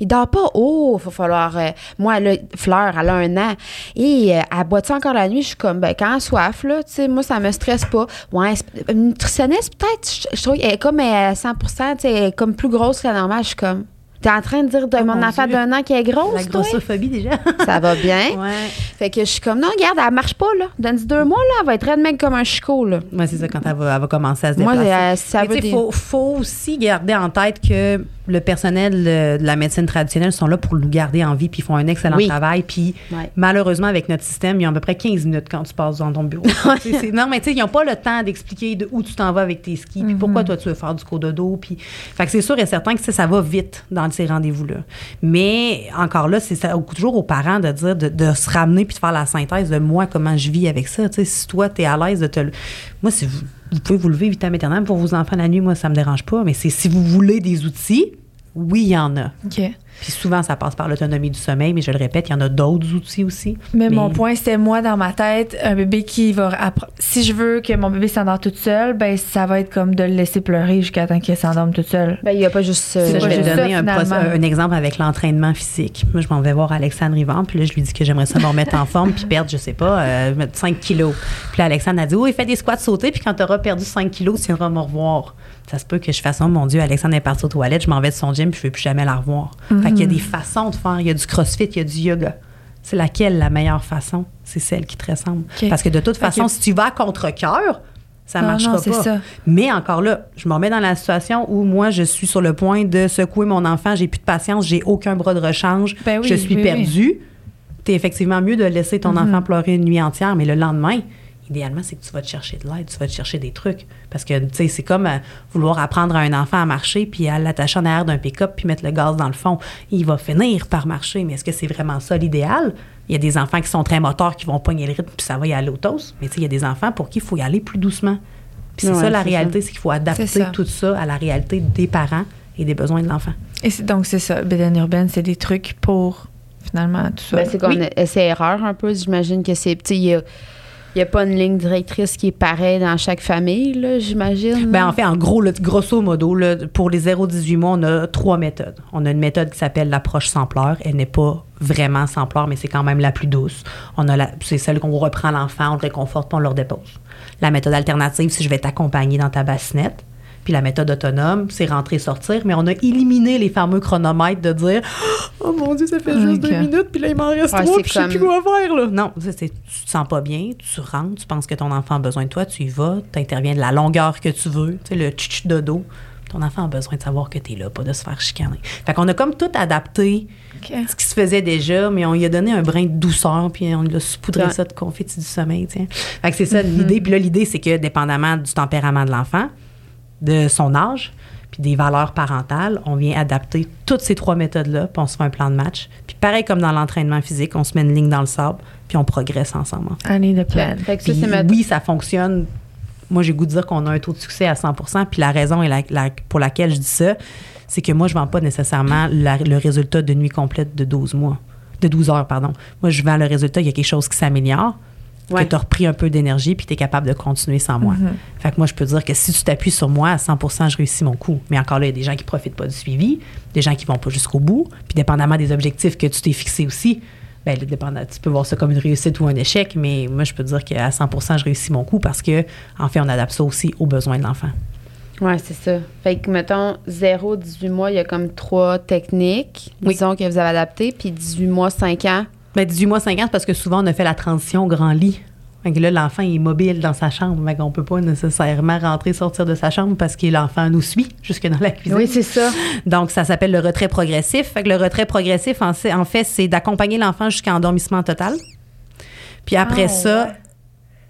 Speaker 2: Il dort pas? Oh, il va falloir. euh, moi, là, Fleur, elle a un an. Et euh, elle boit-tu encore la nuit? Je suis comme, ben, quand elle a soif, là, tu sais, moi, ça me stresse pas. Ouais, une nutritionniste, peut-être? Je, je trouve qu'elle est comme à 100 tu sais, elle est comme plus grosse que la normale. Je suis comme, t'es en train de dire de
Speaker 3: Oh,
Speaker 2: mon
Speaker 3: Dieu.
Speaker 2: d'un an qui est grosse,
Speaker 3: La
Speaker 2: toi?
Speaker 3: grossophobie, déjà.
Speaker 2: Ça va bien.
Speaker 3: ouais.
Speaker 2: Fait que je suis comme, non, regarde, elle marche pas, là. Dans deux mois, là, elle va être raide même comme un chicot, là.
Speaker 3: Ouais, c'est ça, quand elle va, elle va commencer à se
Speaker 2: Moi,
Speaker 3: déplacer.
Speaker 2: euh, ça
Speaker 3: Mais
Speaker 2: veut
Speaker 3: tu sais,
Speaker 2: dire.
Speaker 3: faut, faut aussi garder en tête que le personnel euh, de la médecine traditionnelle sont là pour nous garder en vie, puis ils font un excellent
Speaker 2: Oui.
Speaker 3: travail. Puis
Speaker 2: Ouais.
Speaker 3: malheureusement, avec notre système, ils ont à peu près 15 minutes quand tu passes dans ton bureau. Non, mais tu sais, ils n'ont pas le temps d'expliquer de où tu t'en vas avec tes skis, puis pourquoi toi tu veux faire du cododo. Puis, fait que c'est sûr et certain que ça, ça va vite dans ces rendez-vous-là. Mais encore là, c'est toujours aux parents de dire, de, se ramener puis de faire la synthèse de moi, comment je vis avec ça. Tu sais, si toi, tu es à l'aise de te. Moi, si vous, pouvez vous lever vite à maternelle pour vos enfants la nuit, moi, ça me dérange pas. Mais c'est si vous voulez des outils, oui, il y en a.
Speaker 1: OK.
Speaker 3: Puis souvent, ça passe par l'autonomie du sommeil, mais je le répète, il y en a d'autres outils aussi.
Speaker 1: Mais, mon point, c'était moi, dans ma tête, un bébé qui va... appre- Si je veux que mon bébé s'endort toute seule, ben ça va être comme de le laisser pleurer jusqu'à temps qu'il s'endorme toute seule.
Speaker 2: Ben, il n'y a pas juste. euh,
Speaker 3: je vais te donner
Speaker 1: ça,
Speaker 3: un, exemple avec l'entraînement physique. Moi, je m'en vais voir Alexandre Rivant, puis là, je lui dis que j'aimerais ça me remettre en forme, puis perdre, je sais pas, euh, mettre 5 kilos. Puis là, Alexandre a dit, oh, il fait des squats sautés, puis quand tu auras perdu 5 kilos, tu viendras me revoir. Ça se peut que je fasse, oh mon Dieu, Alexandre est parti aux toilettes, je m'en vais de son gym, puis je ne veux plus jamais la revoir. Fait qu'il y a des façons de faire. Il y a du crossfit, il y a du yoga. C'est laquelle la meilleure façon? C'est celle qui te ressemble. Parce que de toute façon, si tu vas à contre-cœur, ça
Speaker 1: Non,
Speaker 3: marchera
Speaker 1: non,
Speaker 3: pas.
Speaker 1: ça.
Speaker 3: Mais encore là, je me remets dans la situation où moi, je suis sur le point de secouer mon enfant, j'ai plus de patience, j'ai aucun bras de rechange,
Speaker 1: Ben oui,
Speaker 3: je suis
Speaker 1: oui, oui.
Speaker 3: perdue. T'es effectivement mieux de laisser ton
Speaker 1: Mhm.
Speaker 3: enfant pleurer une nuit entière, mais le lendemain, idéalement, c'est que tu vas te chercher de l'aide, tu vas te chercher des trucs. Parce que, tu sais, c'est comme euh, vouloir apprendre à un enfant à marcher, puis à l'attacher en arrière d'un pick-up, puis mettre le gaz dans le fond. Il va finir par marcher, mais est-ce que c'est vraiment ça l'idéal? Il y a des enfants qui sont très moteurs, qui vont pogner le rythme, puis ça va y aller au toast. Mais tu sais, il y a des enfants pour qui il faut y aller plus doucement. Puis c'est
Speaker 2: Ouais,
Speaker 3: ça la réalité, c'est qu'il faut adapter
Speaker 1: ça.
Speaker 3: tout ça à la réalité des parents et des besoins de l'enfant.
Speaker 1: Et c'est- donc, c'est ça. Bédaine urbaine, c'est des trucs pour, finalement, tout ça.
Speaker 2: Ben, c'est comme
Speaker 3: Oui.
Speaker 2: essai-erreur un peu. J'imagine que c'est. tu sais, Il a, il y a pas une ligne directrice qui est pareille dans chaque famille, là, j'imagine.
Speaker 3: Ben, en fait, en gros, grosso modo, là, pour les 0-18 mois, on a trois méthodes. On a une méthode qui s'appelle l'approche sans pleurs. Elle n'est pas vraiment sans pleurs, mais c'est quand même la plus douce. On a la, c'est celle qu'on reprend l'enfant, on le réconforte, puis on le redépose. La méthode alternative, c'est je vais t'accompagner dans ta bassinette. Puis la méthode autonome, c'est rentrer, sortir, mais on a éliminé les fameux chronomètres de dire Oh mon Dieu, ça fait juste deux minutes, puis là, il m'en reste
Speaker 2: Ouais,
Speaker 3: trois, puis je sais plus quoi faire. Là. Non, ça, c'est, tu te sens pas bien, tu rentres, tu penses que ton enfant a besoin de toi, tu y vas, tu interviens de la longueur que tu veux, tu sais, le tch de dos. Ton enfant a besoin de savoir que tu es là, pas de se faire chicaner. Fait qu'on a comme tout adapté ce qui se faisait déjà, mais on lui a donné un brin de douceur, puis on lui a saupoudré
Speaker 2: Ouais.
Speaker 3: ça de confetti du sommeil. tiens. Fait que c'est ça l'idée. Puis là, l'idée, c'est que dépendamment du tempérament de l'enfant, de son âge, puis des valeurs parentales, on vient adapter toutes ces trois méthodes-là, puis on se fait un plan de match. Puis pareil comme dans l'entraînement physique, on se met une ligne dans le sable, puis on progresse ensemble. en fait.
Speaker 1: I need a plan.
Speaker 2: Ça,
Speaker 3: oui, ça fonctionne. Moi, j'ai goût de dire qu'on a un taux de succès à 100% Puis la raison est la- la- pour laquelle je dis ça, c'est que moi, je ne vends pas nécessairement la- le résultat de nuit complète de 12 mois. De 12 heures, pardon. Moi, je vends le résultat, il y a quelque chose qui s'améliore,
Speaker 2: Ouais.
Speaker 3: que tu as repris un peu d'énergie, puis tu es capable de continuer sans moi. Fait que moi, je peux dire que si tu t'appuies sur moi, à 100% je réussis mon coup. Mais encore là, il y a des gens qui profitent pas du suivi, des gens qui vont pas jusqu'au bout, puis dépendamment des objectifs que tu t'es fixé aussi, ben, tu peux voir ça comme une réussite ou un échec, mais moi, je peux dire qu'à 100 je réussis mon coup parce que, en fait, on adapte ça aussi aux besoins de l'enfant.
Speaker 2: Ouais, c'est ça. Fait que, mettons, 0-18 mois, il y a comme trois techniques,
Speaker 3: Oui.
Speaker 2: disons, que vous avez adaptées, puis 18 mois, 5 ans.
Speaker 3: Ben, 18 mois, 50, parce que souvent, on a fait la transition au grand lit. Là, l'enfant est mobile dans sa chambre. Fait qu'on peut pas nécessairement rentrer, sortir de sa chambre parce que l'enfant nous suit jusque dans la cuisine.
Speaker 2: Oui, c'est ça.
Speaker 3: Donc, ça s'appelle le retrait progressif. Fait que le retrait progressif, en, fait- en fait, c'est d'accompagner l'enfant jusqu'à endormissement total. Puis après
Speaker 1: Ah,
Speaker 3: ça,
Speaker 1: ouais.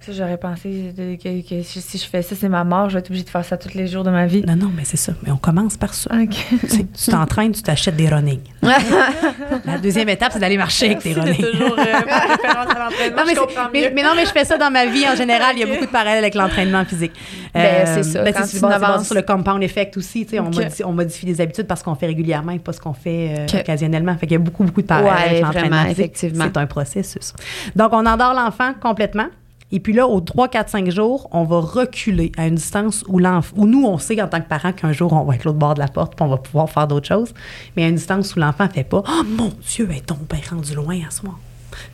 Speaker 1: Ça, j'aurais pensé de- que, que si je fais ça, c'est ma mort. Je vais être obligée de faire ça tous les jours de ma vie.
Speaker 3: non, non, mais c'est ça. Mais on commence par ça. Tu t'entraînes, tu t'achètes des running. La deuxième étape, c'est d'aller marcher avec tes running.
Speaker 1: toujours euh, ma référence à l'entraînement.
Speaker 3: Non, mais, non, mais je fais ça dans ma vie en général. Il y a beaucoup de parallèles avec l'entraînement phisique.
Speaker 2: Ben, c'est ça.
Speaker 3: ben,
Speaker 2: Quand
Speaker 3: c'est
Speaker 2: tu avances-
Speaker 3: sur le compound effect aussi. tu sais, On, modifie, on modifie des habitudes parce qu'on fait régulièrement et pas ce qu'on fait euh, occasionnellement. Fait qu'il y a beaucoup, beaucoup de parallèles
Speaker 2: Ouais,
Speaker 3: avec l'entraînement physique.
Speaker 2: effectivement.
Speaker 3: C'est un processus. Donc, on endort l'enfant complètement. Et puis là, aux 3, 4, 5 jours, on va reculer à une distance où, où nous, on sait en tant que parents qu'un jour, on va être l'autre bord de la porte puis on va pouvoir faire d'autres choses. Mais à une distance où l'enfant fait pas « Oh mon Dieu, elle est tombée rendu loin à soir. »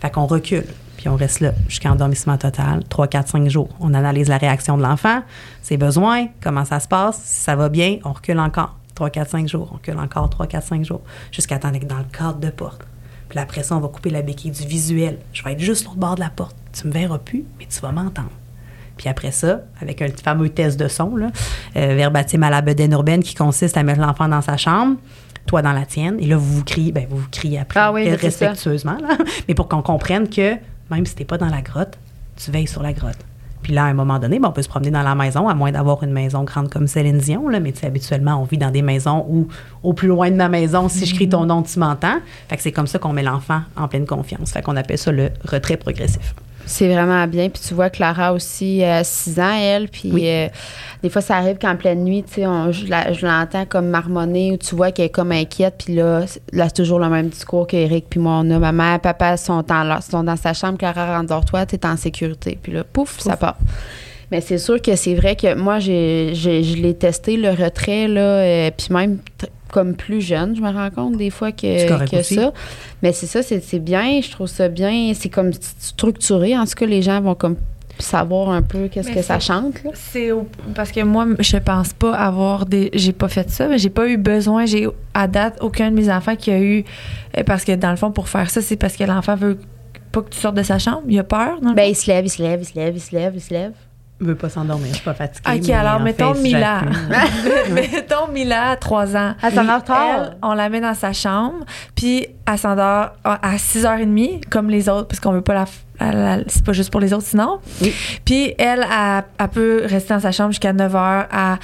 Speaker 3: Fait qu'on recule, puis on reste là jusqu'à endormissement total, 3, 4, 5 jours. On analyse la réaction de l'enfant, ses besoins, comment ça se passe. Si ça va bien, on recule encore. 3, 4, 5 jours. On recule encore 3, 4, 5 jours. Jusqu'à temps d'être dans le cadre de porte. Puis après ça, on va couper la béquille du visuel. Je vais être juste l'autre bord de la porte. Tu me verras plus, mais tu vas m'entendre. Puis après ça, avec un fameux test de son, là, euh, verbatim à la bedaine urbaine qui consiste à mettre l'enfant dans sa chambre, toi dans la tienne, et là, vous vous criez, ben, vous vous criez après,
Speaker 2: Ah oui,
Speaker 3: respectueusement, là, mais pour qu'on comprenne que même si t'es pas dans la grotte, tu veilles sur la grotte. Puis là, à un moment donné, ben, on peut se promener dans la maison, à moins d'avoir une maison grande comme Céline Dion, là, mais tu habituellement, on vit dans des maisons où, au plus loin de ma maison, si je crie ton nom, tu m'entends. Fait que c'est comme ça qu'on met l'enfant en pleine confiance. Fait qu'on appelle ça le retrait progressif.
Speaker 2: C'est vraiment bien. Puis tu vois, Clara aussi, euh, 6 ans, elle. Puis
Speaker 3: Oui.
Speaker 2: euh, des fois, ça arrive qu'en pleine nuit, tu sais, on- je l'entends comme marmonner ou tu vois qu'elle est comme inquiète. Puis là, c'est- là c'est toujours le même discours qu'Éric puis moi, on a. Maman, papa sont, en leur- sont dans sa chambre. Clara, rendors-toi, tu es en sécurité. Puis là, pouf, ça part. Mais c'est sûr que c'est vrai que moi, j'ai, j'ai- je l'ai testé, le retrait, là, euh, puis même comme plus jeune, je me rends compte des fois que, que ça. Mais c'est ça, c'est, c'est bien, je trouve ça bien. C'est comme structuré. En tout cas, les gens vont comme savoir un peu qu'est-ce que ça chante. Là.
Speaker 1: C'est au- parce que moi, je pense pas avoir des. J'ai pas fait ça, mais j'ai pas eu besoin. J'ai à date aucun de mes enfants qui a eu. euh, Parce que dans le fond, pour faire ça, c'est parce que l'enfant veut pas que tu sortes de sa chambre. Il a peur. Dans le
Speaker 2: Ben,
Speaker 1: fond.
Speaker 2: il se lève, il se lève, il se lève, il se lève, il se lève.
Speaker 3: Je veux pas s'endormir, je suis pas fatiguée.
Speaker 1: Ok,
Speaker 3: mais
Speaker 1: alors mettons
Speaker 3: fait,
Speaker 1: Mila. mettons Mila, 3 ans.
Speaker 2: Elle s'endort tard.
Speaker 1: Elle, on la met dans sa chambre, puis elle s'endort à 6h30, comme les autres, parce qu'on veut pas la. f- la- la- c'est pas juste pour les autres sinon.
Speaker 3: Oui.
Speaker 1: Puis elle, elle, elle peut rester dans sa chambre jusqu'à 9h à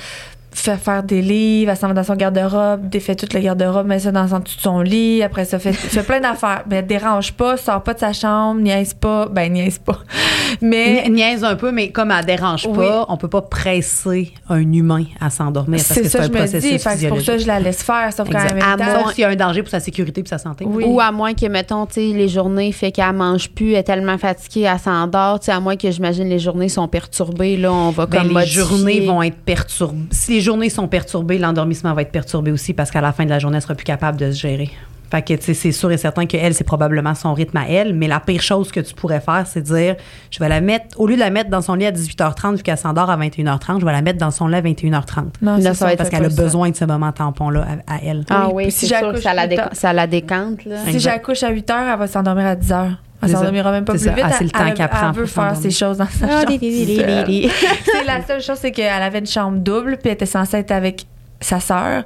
Speaker 1: fait faire des livres, elle s'en va dans son garde-robe, défait toute le garde-robe, met ça dans son, tout son lit, après ça fait, fait plein d'affaires. Mais elle dérange pas, sort pas de sa chambre, niaise pas, ben niaise pas. Mais
Speaker 3: Ni- Niaise un peu, mais comme elle dérange
Speaker 1: Oui.
Speaker 3: pas, on peut pas presser un humain à s'endormir parce
Speaker 1: c'est
Speaker 3: que
Speaker 1: ça
Speaker 3: c'est un
Speaker 1: je me
Speaker 3: processus
Speaker 1: dis, fait que c'est pour ça que je la laisse faire, sauf
Speaker 3: Exact.
Speaker 1: même
Speaker 2: À moins-
Speaker 3: s'il y a un danger pour sa sécurité et sa santé.
Speaker 1: Oui.
Speaker 2: Ou à moins que, mettons, les journées fait qu'elle mange plus, elle est tellement fatiguée, elle s'endort. À moins que j'imagine les journées sont perturbées, là, on va
Speaker 3: Ben,
Speaker 2: comme
Speaker 3: les
Speaker 2: modifier.
Speaker 3: journées vont être perturbées. Si les journées sont perturbées, l'endormissement va être perturbé aussi parce qu'à la fin de la journée, elle sera plus capable de se gérer. Fait que, c'est sûr et certain qu'elle, c'est probablement son rythme à elle. Mais la pire chose que tu pourrais faire, c'est dire, je vais la mettre, au lieu de la mettre dans son lit à 18h30 vu qu'elle s'endort à 21h30, je vais la mettre dans son lit à 21h30.
Speaker 1: non,
Speaker 2: ça va être
Speaker 3: Parce qu'elle a
Speaker 1: ça.
Speaker 3: besoin de ce moment tampon-là à, à elle.
Speaker 2: Ah
Speaker 1: Oui,
Speaker 2: oui,
Speaker 1: si
Speaker 2: sûr que ça la, ça décante, là.
Speaker 1: Si j'accouche à 8 heures, elle va s'endormir à 10 heures. Elle s'endormira même pas
Speaker 3: C'est
Speaker 1: plus
Speaker 3: ça.
Speaker 1: vite.
Speaker 3: Ah, c'est le temps
Speaker 1: elle-
Speaker 3: qu'elle prend
Speaker 1: elle veut faire ses choses dans sa
Speaker 2: Ah,
Speaker 1: chambre. c'est la seule chose, c'est qu'elle avait une chambre double, puis elle était censée être avec sa sœur.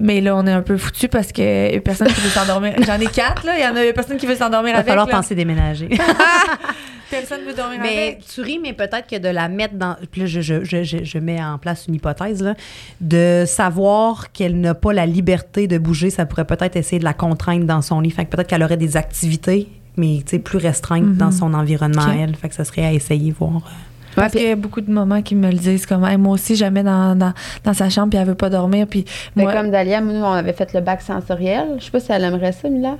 Speaker 1: Mais là, on est un peu foutu parce que y a personne qui veut s'endormir. J'en ai quatre, là. Il y en a, y a personne qui veut s'endormir
Speaker 3: Il va
Speaker 1: avec.
Speaker 3: falloir
Speaker 1: là.
Speaker 3: penser déménager.
Speaker 1: Personne veut dormir
Speaker 3: Mais
Speaker 1: avec.
Speaker 3: tu ris, mais peut-être que de la mettre dans. Puis là, je, je, je, je, je mets en place une hypothèse, là, de savoir qu'elle n'a pas la liberté de bouger, ça pourrait peut-être essayer de la contraindre dans son lit. Fait que peut-être qu'elle aurait des activités, mais tu sais, plus restreintes dans son environnement à elle. Fait que ça serait à essayer, voir. euh.
Speaker 1: Parce
Speaker 2: puis-
Speaker 1: qu'il y a beaucoup de moments qui me le disent, comme, Hey, moi aussi, jamais dans, dans, dans sa chambre, puis elle veut pas dormir. Puis
Speaker 2: Mais
Speaker 1: moi,
Speaker 2: comme Dalia, nous, on avait fait le bac sensoriel. Je sais pas si elle aimerait ça, Mila.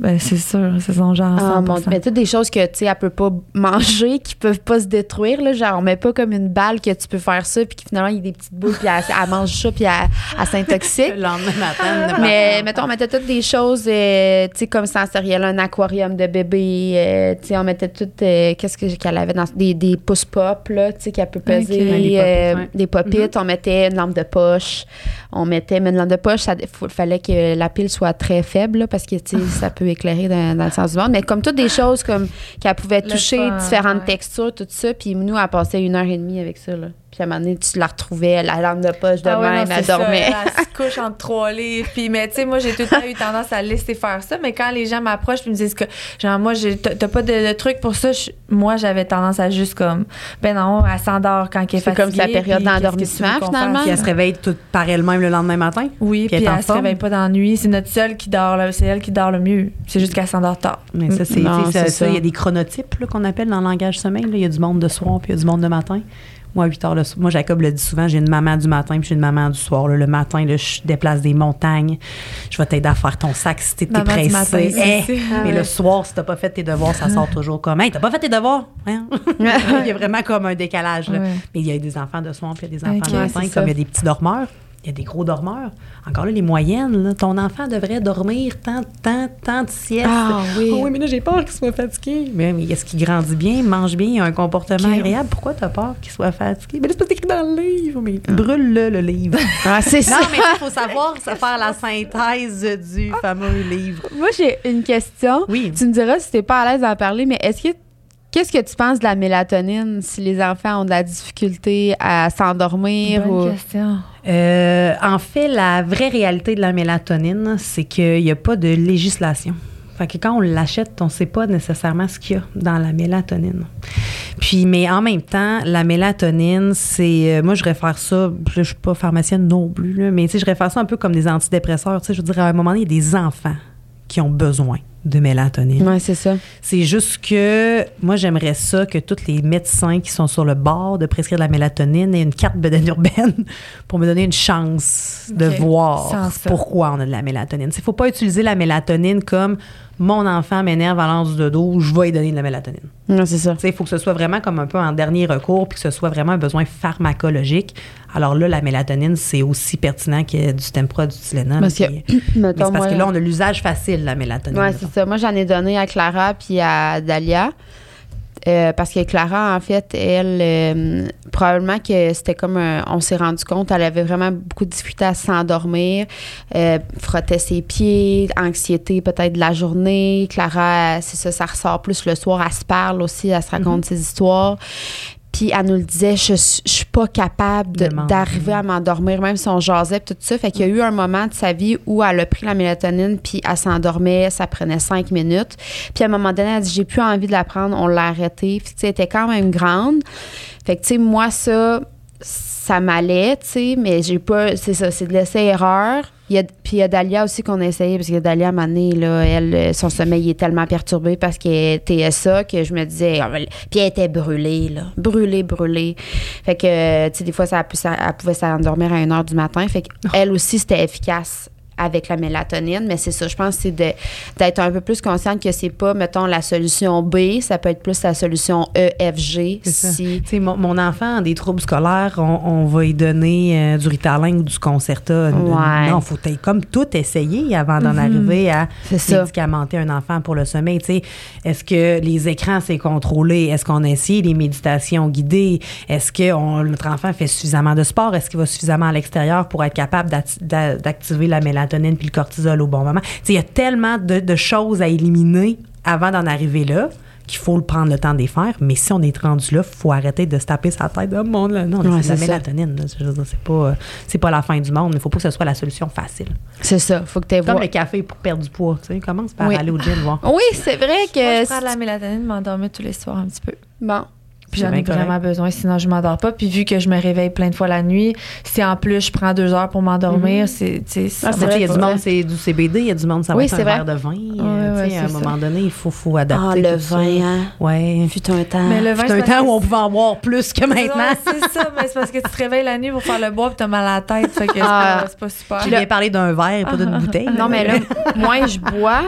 Speaker 1: Ben, c'est sûr, c'est son genre.
Speaker 2: Ah,
Speaker 1: 100%.
Speaker 2: mon- mais tu sais, des choses que, tu sais, elle peut pas manger, qui peuvent pas se détruire, là. Genre, on met pas comme une balle que tu peux faire ça, puis que finalement, il y a des petites boules, puis elle, elle mange ça, puis elle, elle s'intoxique.
Speaker 3: Le lendemain matin, ne
Speaker 2: Mais mettons, on mettait toutes des choses, euh, tu sais, comme sensorielles, un aquarium de bébé, euh, tu sais, on mettait toutes, euh, qu'est-ce que- qu'elle avait dans des, des pouces pop, là, tu sais, qu'elle peut peser.
Speaker 3: Ouais, des
Speaker 2: euh,
Speaker 3: ouais.
Speaker 2: des pop-it. On mettait une lampe de poche, on mettait, mais une lampe de poche, il fallait que la pile soit très faible, là, parce que, tu sais, ça peut éclairer dans, dans le sens du monde. Mais comme toutes des choses comme qu'elle pouvait toucher,
Speaker 1: fun,
Speaker 2: différentes
Speaker 1: ouais.
Speaker 2: textures, tout ça, puis nous, elle passait une heure et demie avec ça, là. Puis à un moment donné, tu la retrouvais, la lampe de poche de
Speaker 1: Ah ouais,
Speaker 2: même,
Speaker 1: non,
Speaker 2: elle
Speaker 1: ça.
Speaker 2: dormait.
Speaker 1: Elle se couche entre trois livres. Puis, mais tu sais, moi, j'ai tout le temps eu tendance à laisser faire ça. Mais quand les gens m'approchent puis me disent que, genre, moi, j'ai- t'as pas de, de truc pour ça, je- moi, j'avais tendance à juste comme, ben non, elle s'endort quand elle est
Speaker 2: C'est comme
Speaker 1: fatiguée.
Speaker 2: sa période d'endormissement, finalement?
Speaker 3: Puis elle se réveille toute par elle-même le lendemain matin.
Speaker 1: Oui,
Speaker 3: Puis
Speaker 1: puis
Speaker 3: elle
Speaker 1: elle se réveille pas dans la nuit. C'est notre seule qui dort, là. C'est elle qui dort le mieux. C'est juste qu'elle s'endort tard.
Speaker 3: Mais ça, c'est, ça, il y a des chronotypes qu'on appelle dans le langage sommeil. Il y a du monde de soir puis il y a du monde de matin. Moi, à 8 heures le. Moi, Jacob le dit souvent, j'ai une maman du matin puis j'ai une maman du soir. là. Le matin, là, je déplace des montagnes. Je vais t'aider à faire ton sac si t'es,
Speaker 1: matin,
Speaker 3: pressé. Eh,
Speaker 1: c'est-
Speaker 2: Ah
Speaker 3: mais
Speaker 2: ouais.
Speaker 3: le soir, si t'as pas fait tes devoirs, ça sort toujours comme Hey, t'as pas fait tes devoirs? Hein? il y a vraiment comme un décalage. là.
Speaker 1: Ouais.
Speaker 3: Mais il y a des enfants de soir puis il y a des enfants de matin, comme il y a des petits dormeurs. Il y a des gros dormeurs. Encore là, les moyennes, là, ton enfant devrait dormir tant, tant, tant de siestes.
Speaker 2: Ah oui.
Speaker 3: Ah oui, mais là, j'ai peur qu'il soit fatigué. Mais, mais est-ce qu'il grandit bien, mange bien, il a un comportement agréable? Pourquoi tu as peur qu'il soit fatigué? Mais là, c'est pas écrit dans le livre. Mais brûle-le, le livre.
Speaker 2: Ah, c'est ça.
Speaker 3: non, mais il faut savoir se faire la synthèse du fameux livre.
Speaker 2: Moi, j'ai une question.
Speaker 3: Oui.
Speaker 2: Tu me diras si t'es pas à l'aise d'en parler, mais est-ce que qu'est-ce que tu penses de la mélatonine si les enfants ont de la difficulté à s'endormir
Speaker 1: Bonne
Speaker 2: ou
Speaker 1: question.
Speaker 3: Euh, en fait, la vraie réalité de la mélatonine, c'est qu'il n'y a pas de législation. Fait quand on l'achète, on ne sait pas nécessairement ce qu'il y a dans la mélatonine. Puis, mais en même temps, la mélatonine, c'est. euh, moi, je réfère ça. Je ne suis pas pharmacienne non plus, là, mais je réfère ça un peu comme des antidépresseurs. Je veux dire, à un moment donné, il y a des enfants qui ont besoin de mélatonine.
Speaker 2: Ouais, c'est ça.
Speaker 3: C'est juste que moi, j'aimerais ça que tous les médecins qui sont sur le bord de prescrire de la mélatonine aient une carte bedaine urbaine pour me donner une chance de voir pourquoi on a de la mélatonine. Il ne faut pas utiliser la mélatonine comme mon enfant m'énerve à l'anse de dos, je vais lui donner de la mélatonine.
Speaker 2: Ouais, c'est ça.
Speaker 3: Il faut que ce soit vraiment comme un peu en dernier recours, puis que ce soit vraiment un besoin pharmacologique. Alors là, la mélatonine, c'est aussi pertinent que du Tempra, du Tylenol.
Speaker 2: Parce que,
Speaker 3: puis-
Speaker 2: mettons,
Speaker 3: parce que là, on a l'usage facile de la mélatonine.
Speaker 2: Ouais, c'est ça. Moi, j'en ai donné à Clara puis à Dalia. Euh, parce que Clara, en fait, elle, euh, probablement que c'était comme un- on s'est rendu compte, elle avait vraiment beaucoup de difficulté à s'endormir, euh, frottait ses pieds, anxiété peut-être de la journée. Clara, c'est ça, ça ressort plus le soir, elle se parle aussi, elle se raconte ses histoires. Puis elle nous le disait, je, suis- je suis pas capable d'arriver à m'endormir, même si on jasait tout ça. Fait qu'il y a eu un moment de sa vie où elle a pris la mélatonine puis elle s'endormait, ça prenait cinq minutes. Puis à un moment donné, elle a dit, j'ai plus envie de la prendre, on l'a arrêtée. Puis tu sais, elle était quand même grande. Fait que tu sais, moi, ça, ça m'allait, tu sais, mais j'ai pas. C'est ça, c'est de l'essai-erreur. Puis il y a Dalia aussi qu'on a essayé, parce que Dalia, à un moment donné, là, elle, son sommeil est tellement perturbé parce qu'elle était TSA que je me disais. ah, Puis elle était brûlée, là. Brûlée, brûlée. Fait que, tu sais, des fois, ça, ça- elle pouvait s'endormir à 1 h du matin. Fait qu'elle aussi, c'était efficace avec la mélatonine, mais c'est ça, je pense que c'est d'être un peu plus consciente que c'est pas, mettons, la solution B, ça peut être plus la solution E, F, G.
Speaker 3: C'est ça.
Speaker 2: Si,
Speaker 3: mon, mon enfant a des troubles scolaires, on, on va lui donner euh, du Ritalin ou du Concerta.
Speaker 2: Ouais.
Speaker 3: Non, faut comme tout essayer avant d'en arriver à médicamenter un enfant pour le sommeil. Est-ce que les écrans c'est contrôlé? Est-ce qu'on a essayé les méditations guidées? Est-ce que on- notre enfant fait suffisamment de sport? Est-ce qu'il va suffisamment à l'extérieur pour être capable d'activer la mélatonine puis le cortisol au bon moment Tu sais, il y a tellement de, de choses à éliminer avant d'en arriver là qu'il faut le prendre le temps de les faire. Mais si on est rendu là, il faut arrêter de se taper sa tête. Oh mon Dieu, non,
Speaker 2: Ouais,
Speaker 3: c'est la mélatonine. là. C'est pas, c'est pas la fin du monde. Il faut pas que ce soit la solution facile.
Speaker 2: c'est ça, faut que tu
Speaker 3: Comme le café pour perdre du poids. Tu sais, commence par
Speaker 2: Oui.
Speaker 3: aller au gym voir.
Speaker 2: Oui, c'est vrai
Speaker 1: Moi,
Speaker 2: que.
Speaker 1: je prends de la mélatonine, m'endormir tous les soirs un petit peu.
Speaker 2: Bon.
Speaker 1: Puis
Speaker 3: C'est
Speaker 1: j'en ai
Speaker 3: correct.
Speaker 1: vraiment besoin, sinon je m'endors pas. Puis vu que je me réveille plein de fois la nuit, si en plus je prends deux heures pour m'endormir, c'est, tu sais, ça
Speaker 2: Ah, c'est vrai,
Speaker 3: Il y a du monde, c'est du CBD, il y a du monde, ça va
Speaker 2: Oui,
Speaker 3: être un
Speaker 2: c'est vrai.
Speaker 3: verre de vin. euh,
Speaker 1: ouais,
Speaker 3: tu sais, à un
Speaker 1: c'est ça.
Speaker 3: moment donné, il faut, faut adapter.
Speaker 2: Ah, le vin, hein.
Speaker 3: Ouais.
Speaker 2: Fut un temps.
Speaker 1: Mais le vin,
Speaker 3: C'est un
Speaker 1: c'est
Speaker 3: temps où on pouvait en boire plus que maintenant.
Speaker 1: c'est ça, mais c'est parce que tu te réveilles la nuit pour faire le bois puis t'as mal à la tête. Fait que c'est,
Speaker 2: Ah.
Speaker 1: pas, c'est pas super.
Speaker 3: J'ai bien parlé d'un verre et pas d'une bouteille.
Speaker 2: Non, mais là, moins je bois,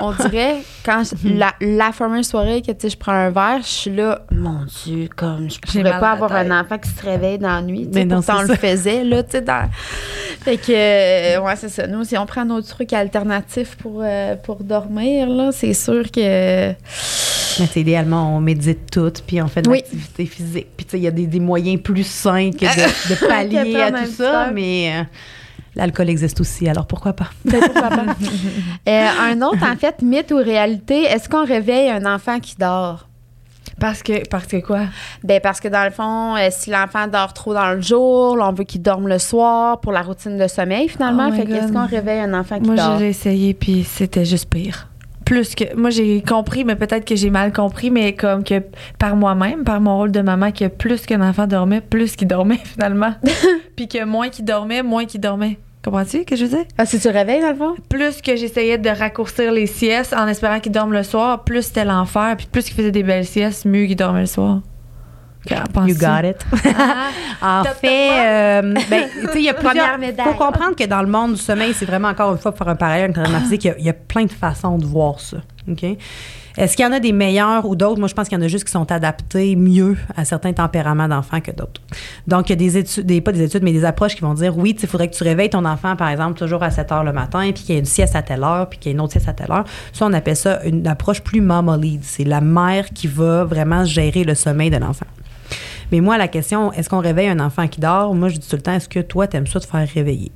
Speaker 2: on dirait, quand je- la, la fameuse soirée que tu sais, je prends un verre, je suis là, mon Dieu, comme je
Speaker 1: mal
Speaker 2: pas avoir
Speaker 1: tête.
Speaker 2: un enfant qui se réveille dans la nuit.
Speaker 3: Mais non,
Speaker 2: pourtant, on le faisait, là, tu sais. Dans... Fait que, euh, ouais, c'est ça. Nous, si on prend notre truc alternatif pour, euh, pour dormir, là, c'est sûr que.
Speaker 3: Mais c'est idéalement, on médite tout, puis on fait de
Speaker 2: Oui.
Speaker 3: l'activité physique. Puis tu sais, il y a des, des moyens plus sains que de, de pallier à tout ça, mais euh, l'alcool existe aussi, alors pourquoi pas?
Speaker 2: Ben, pourquoi pas? Euh, un autre, en fait, mythe ou réalité, est-ce qu'on réveille un enfant qui dort?
Speaker 1: Parce que, parce que quoi?
Speaker 2: Ben parce que dans le fond, euh, si l'enfant dort trop dans le jour, là, on veut qu'il dorme le soir pour la routine de sommeil finalement.
Speaker 1: Oh
Speaker 2: fait qu'est-ce qu'on réveille un enfant qui
Speaker 1: Moi,
Speaker 2: dort?
Speaker 1: j'ai essayé puis c'était juste pire. Plus que. Moi, j'ai compris, mais peut-être que j'ai mal compris, mais comme que par moi-même, par mon rôle de maman, que plus qu'un enfant dormait, plus qu'il dormait finalement. puis que moins qu'il dormait, moins qu'il dormait. Comprends-tu ce que je veux dire?
Speaker 2: Ah, si tu réveilles dans le fond?
Speaker 1: Plus que j'essayais de raccourcir les siestes en espérant qu'il dorme le soir, plus c'était l'enfer. Puis plus qu'il faisait des belles siestes, mieux qu'il dormait le soir.
Speaker 3: You got it.
Speaker 1: Ah,
Speaker 3: En fait, euh, ben, tu sais, il y a plusieurs. Faut comprendre que dans le monde du sommeil, c'est vraiment encore une fois pour faire un parallèle avec l'entraînement physique, il y a- y, a plein de façons de voir ça. OK? Est-ce qu'il y en a des meilleurs ou d'autres? Moi, je pense qu'il y en a juste qui sont adaptés mieux à certains tempéraments d'enfants que d'autres. Donc, il y a des études, des, pas des études, mais des approches qui vont dire oui, il faudrait que tu réveilles ton enfant, par exemple, toujours à 7 heures le matin, puis qu'il y ait une sieste à telle heure, puis qu'il y ait une autre sieste à telle heure. Ça, on appelle ça une approche plus mama lead. C'est la mère qui va vraiment gérer le sommeil de l'enfant. Mais moi, la question, est-ce qu'on réveille un enfant qui dort? Moi, je dis tout le temps, est-ce que toi, t'aimes ça te faire réveiller?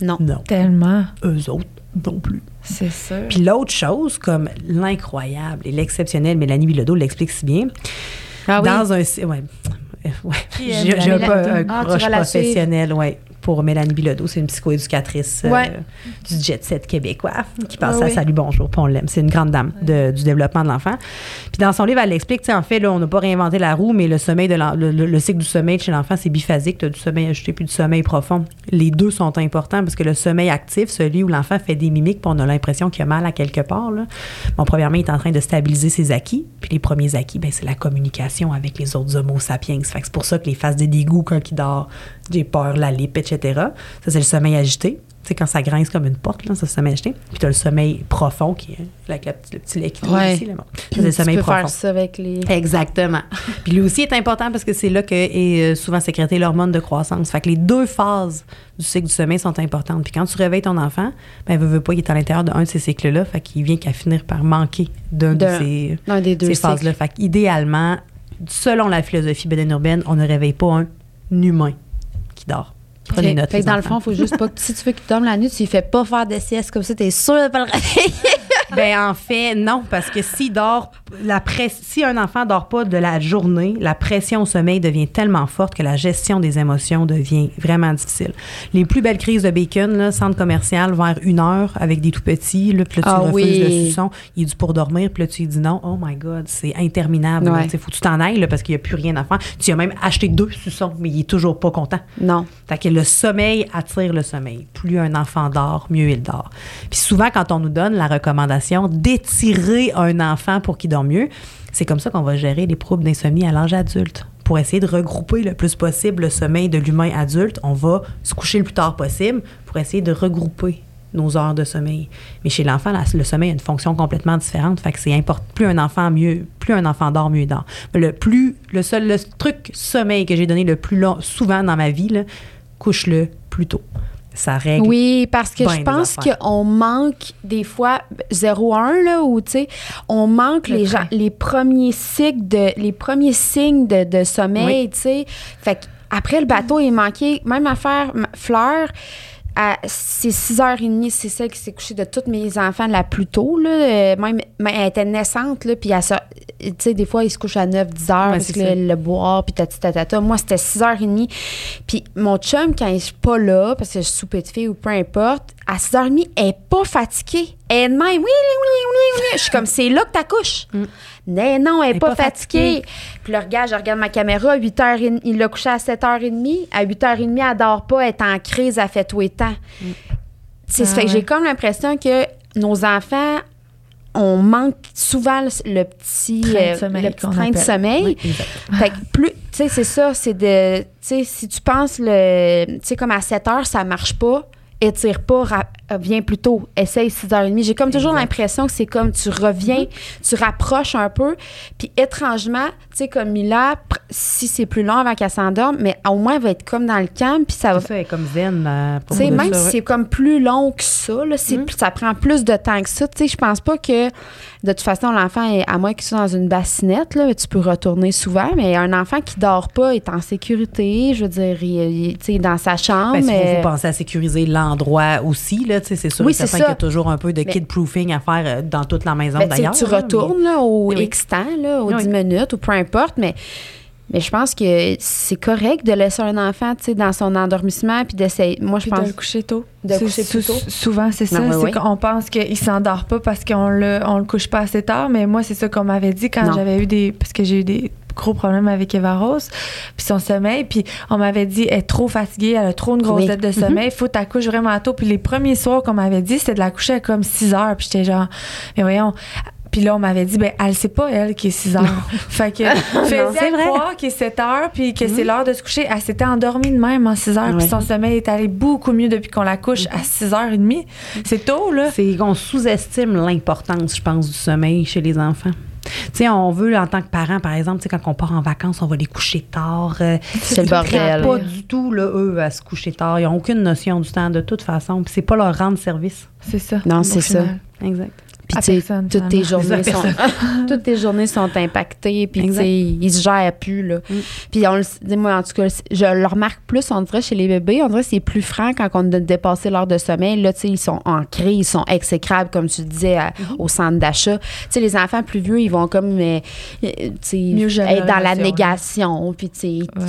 Speaker 2: Non.
Speaker 3: Non.
Speaker 1: Tellement.
Speaker 3: Eux autres, non plus.
Speaker 1: C'est sûr.
Speaker 3: Puis l'autre chose, comme l'incroyable et l'exceptionnel, Mélanie Bilodeau l'explique si bien,
Speaker 2: Ah oui.
Speaker 3: dans un... Ouais, J'ai un, peu un
Speaker 2: Ah,
Speaker 3: professionnel, ouais, pour Mélanie Bilodeau. C'est une psychoéducatrice euh,
Speaker 2: Ouais.
Speaker 3: du jet set québécois qui passe
Speaker 2: Ah
Speaker 3: à. Salut Bonjour, puis on l'aime. C'est une grande dame de- du développement de l'enfant. Puis dans son livre, elle explique, tu sais, en fait, là, on n'a pas réinventé la roue, mais le sommeil de le, le- le cycle du sommeil chez l'enfant, c'est biphasique. Tu as du sommeil ajouté puis du sommeil profond. Les deux sont importants parce que le sommeil actif, celui où l'enfant fait des mimiques, puis on a l'impression qu'il a mal à quelque part, là. Bon, premièrement, il est en train de stabiliser ses acquis. Puis les premiers acquis, ben, c'est la communication avec les autres homo sapiens. Fait que c'est pour ça que les phases des dégoûts quand il dort, j'ai peur, la lip, etc. Ça, c'est le sommeil agité. Tu sais, quand ça grince comme une porte, là, ça, c'est le sommeil agité. Puis tu as le sommeil profond, qui est avec la le petit lait qui
Speaker 2: Ouais.
Speaker 3: ici. Là, bon. Ça, c'est le
Speaker 2: tu
Speaker 3: sommeil
Speaker 2: peux
Speaker 3: profond.
Speaker 2: faire ça avec les.
Speaker 3: Exactement. Puis lui aussi est important parce que c'est là que est euh, souvent sécrété l'hormone de croissance. Fait que les deux phases du cycle du sommeil sont importantes. Puis quand tu réveilles ton enfant, ben veut, veut pas, il est à l'intérieur d'un de ces cycles-là. Fait qu'il vient qu'à finir par manquer d'un de ces,
Speaker 2: des deux
Speaker 3: ces phases-là. Fait qu'idéalement, selon la philosophie bédéno-urbaine, on ne réveille pas un humain qui dort. Prenez
Speaker 2: Ok.
Speaker 3: note.
Speaker 2: Fait que dans le fond, il faut juste pas que si tu veux qu'il dorme la nuit, tu lui fais pas faire de sieste comme ça, t'es sûr de pas le réveiller.
Speaker 3: ben en fait, non, parce que s'il dort, la presse, si un enfant dort pas de la journée, la pression au sommeil devient tellement forte que la gestion des émotions devient vraiment difficile. Les plus belles crises de bacon, là, centre commercial, vers une heure avec des tout petits, là, puis là, tu
Speaker 2: Ah
Speaker 3: refuses
Speaker 2: oui.
Speaker 3: le suçon, il est dû pour dormir, puis là, tu lui dis non, oh my God, c'est interminable.
Speaker 2: Ouais.
Speaker 3: Il faut que tu t'en ailles là, parce qu'il n'y a plus rien à faire. Tu as même acheté deux suçons, mais il est toujours pas content.
Speaker 2: Non.
Speaker 3: Fait que le sommeil attire le sommeil. Plus un enfant dort, mieux il dort. Puis souvent, quand on nous donne la recommandation d'étirer un enfant pour qu'il dorme mieux, c'est comme ça qu'on va gérer les troubles d'insomnie à l'âge adulte. Pour essayer de regrouper le plus possible le sommeil de l'humain adulte, on va se coucher le plus tard possible pour essayer de regrouper nos heures de sommeil. Mais chez l'enfant, le sommeil a une fonction complètement différente. Fait c'est. Plus un enfant mieux, plus un enfant dort, mieux il dort. Le plus, le seul truc sommeil que j'ai donné le plus long, souvent dans ma vie, couche-le plus tôt. Ça règle.
Speaker 2: Oui, parce que
Speaker 3: ben
Speaker 2: je pense qu'on manque des fois 0-1 là où tu sais on manque
Speaker 1: Le
Speaker 2: les gens les premiers cycles de les premiers signes de, de sommeil, tu sais. Fait après le bateau est manqué, même affaire Fleur à- c'est 6h30, c'est celle qui s'est couchée de tous mes enfants la plus tôt. Là. Euh, Même, même elle était naissante, là, puis elle tu sais, des fois, ils se couchent à 9, 10 heures parce que le, le boire, puis tati tatata. Moi, c'était 6h30. Puis mon chum, quand il est pas là, parce que je suis soupé de fille ou peu importe, à 6h30, elle est pas fatiguée. Elle est de même, oui, oui, oui, oui, oui. Je suis comme, c'est là que t'accouches. Mais non, elle est
Speaker 3: Elle est
Speaker 2: pas,
Speaker 3: pas
Speaker 2: fatiguée. Puis là, regarde, je regarde ma caméra, 8h30, il l'a couché à 7h30. À 8h30, elle dort pas, elle est en crise, elle fait tout et temps. C'est
Speaker 1: Ah
Speaker 2: fait
Speaker 1: ouais.
Speaker 2: j'ai comme l'impression que nos enfants, on manque souvent le, petit,
Speaker 1: Train de
Speaker 2: euh,
Speaker 1: sommeil
Speaker 2: le petit
Speaker 1: qu'on
Speaker 2: train de
Speaker 1: appelle.
Speaker 2: sommeil.
Speaker 3: Oui, exact.
Speaker 2: Fait que plus, tu sais, c'est ça, c'est de, tu sais, si tu penses le, tu sais, comme à 7 heures, ça marche pas, étire pas, euh, viens plus tôt, essaye 6h30. J'ai comme toujours l'impression que c'est comme tu reviens, tu rapproches un peu, puis étrangement, tu sais, comme Mila, si c'est plus long avant qu'elle s'endorme, mais au moins elle va être comme dans le camp, puis ça va
Speaker 3: ça, elle est comme zen. là, pour
Speaker 2: tu sais,
Speaker 3: nous.
Speaker 2: même si c'est comme plus long que ça, là, c'est plus- ça prend plus de temps que ça. Tu sais, je pense pas que de toute façon, l'enfant, est- à moins qu'il soit dans une bassinette, là, tu peux retourner souvent, mais un enfant qui dort pas est en sécurité, je veux dire, il, il- dans sa chambre.
Speaker 3: Ben, il faut,
Speaker 2: mais-
Speaker 3: faut penser à sécuriser l'endroit aussi. Là, c'est sûr
Speaker 2: Oui, c'est
Speaker 3: qu'il y a toujours un peu de kid-proofing à faire euh, dans toute la maison
Speaker 2: Ben,
Speaker 3: d'ailleurs.
Speaker 2: tu retournes là, au
Speaker 3: Oui, oui.
Speaker 2: X temps, là, aux
Speaker 3: Oui.
Speaker 2: 10 minutes ou peu importe, mais, mais je pense que c'est correct de laisser un enfant tu sais, dans son endormissement puis d'essayer. Moi, je
Speaker 1: Puis de
Speaker 2: pense.
Speaker 1: le coucher tôt.
Speaker 2: De coucher plus tôt.
Speaker 1: Souvent, c'est ça.
Speaker 2: Ah,
Speaker 1: c'est
Speaker 2: ouais.
Speaker 1: qu'on pense qu'il s'endort pas parce qu'on le, on le couche pas assez tard. Mais moi, c'est ça qu'on m'avait dit quand j'avais eu des. Parce que j'ai eu des gros problèmes avec Eva Rose, puis son sommeil. Puis on m'avait dit, elle est trop fatiguée, elle a trop une grosse
Speaker 2: Oui.
Speaker 1: dette de sommeil, faut t'accoucher vraiment tôt. Puis les premiers soirs qu'on m'avait dit, c'était de la coucher à comme 6 heures. Puis j'étais genre, mais voyons. Puis là, on m'avait dit, ben, elle sait pas, elle, qui est 6 heures. fait que, faisait croire qu'il est 7 heures, puis que c'est l'heure de se coucher. Elle s'était endormie de même en 6 heures, puis son sommeil est allé beaucoup mieux depuis qu'on la couche à 6h30. C'est tôt, là.
Speaker 3: C'est qu'on sous-estime l'importance, je pense, du sommeil chez les enfants. Tu sais, on veut, en tant que parent, par exemple, tu sais, quand on part en vacances, on va les coucher tard. euh,
Speaker 2: C'est le bordel.
Speaker 3: pas du tout, là, eux, à se coucher tard. Ils n'ont aucune notion du temps, de toute façon. Puis c'est pas leur rendre service.
Speaker 1: C'est ça.
Speaker 2: Non, c'est ça.
Speaker 3: Exact.
Speaker 2: Puis tu sais, toutes tes journées sont toutes tes journées sont impactées puis tu sais ils se gèrent plus là.
Speaker 3: Mm.
Speaker 2: Puis on le moi en tout cas je le remarque plus on dirait chez les bébés, on dirait que c'est plus franc quand on a dépassé l'heure de sommeil là tu sais ils sont en crise, ils sont exécrables comme tu disais à-
Speaker 3: Mm-hmm.
Speaker 2: au centre d'achat. Tu sais les enfants plus vieux, ils vont comme euh, tu sais être dans la négation puis tu sais
Speaker 1: Ouais.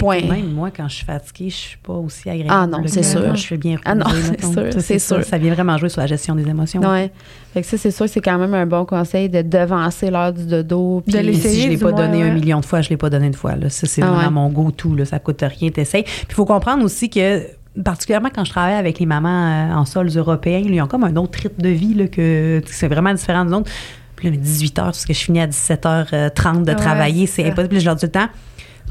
Speaker 2: Point.
Speaker 3: Même moi, quand je suis fatiguée, je suis pas aussi agréable.
Speaker 2: Ah non, c'est
Speaker 1: sûr.
Speaker 3: Je fais bien
Speaker 2: Ah non, c'est sûr, c'est sûr.
Speaker 3: Ça vient vraiment jouer sur la gestion des émotions.
Speaker 2: Ouais. Fait que ça, c'est sûr que c'est quand même un bon conseil de devancer l'heure du dodo.
Speaker 1: De
Speaker 2: puis-
Speaker 1: l'essayer.
Speaker 3: si je l'ai pas
Speaker 1: moins,
Speaker 3: donné
Speaker 1: ouais.
Speaker 3: un million de fois, je l'ai pas donné une fois. Là. Ça, c'est
Speaker 2: Ah
Speaker 3: vraiment
Speaker 2: ouais.
Speaker 3: mon go-to. Là. Ça coûte rien, t'essayes. Puis il faut comprendre aussi que, particulièrement quand je travaille avec les mamans euh, en sols européens, ils ont comme un autre rythme de vie là, que c'est vraiment différent des autres. Puis là, 18 heures, parce que je finis à 17h30 de
Speaker 1: Ouais,
Speaker 3: travailler,
Speaker 1: c'est
Speaker 3: impossible. Puis je leur dis tout le temps,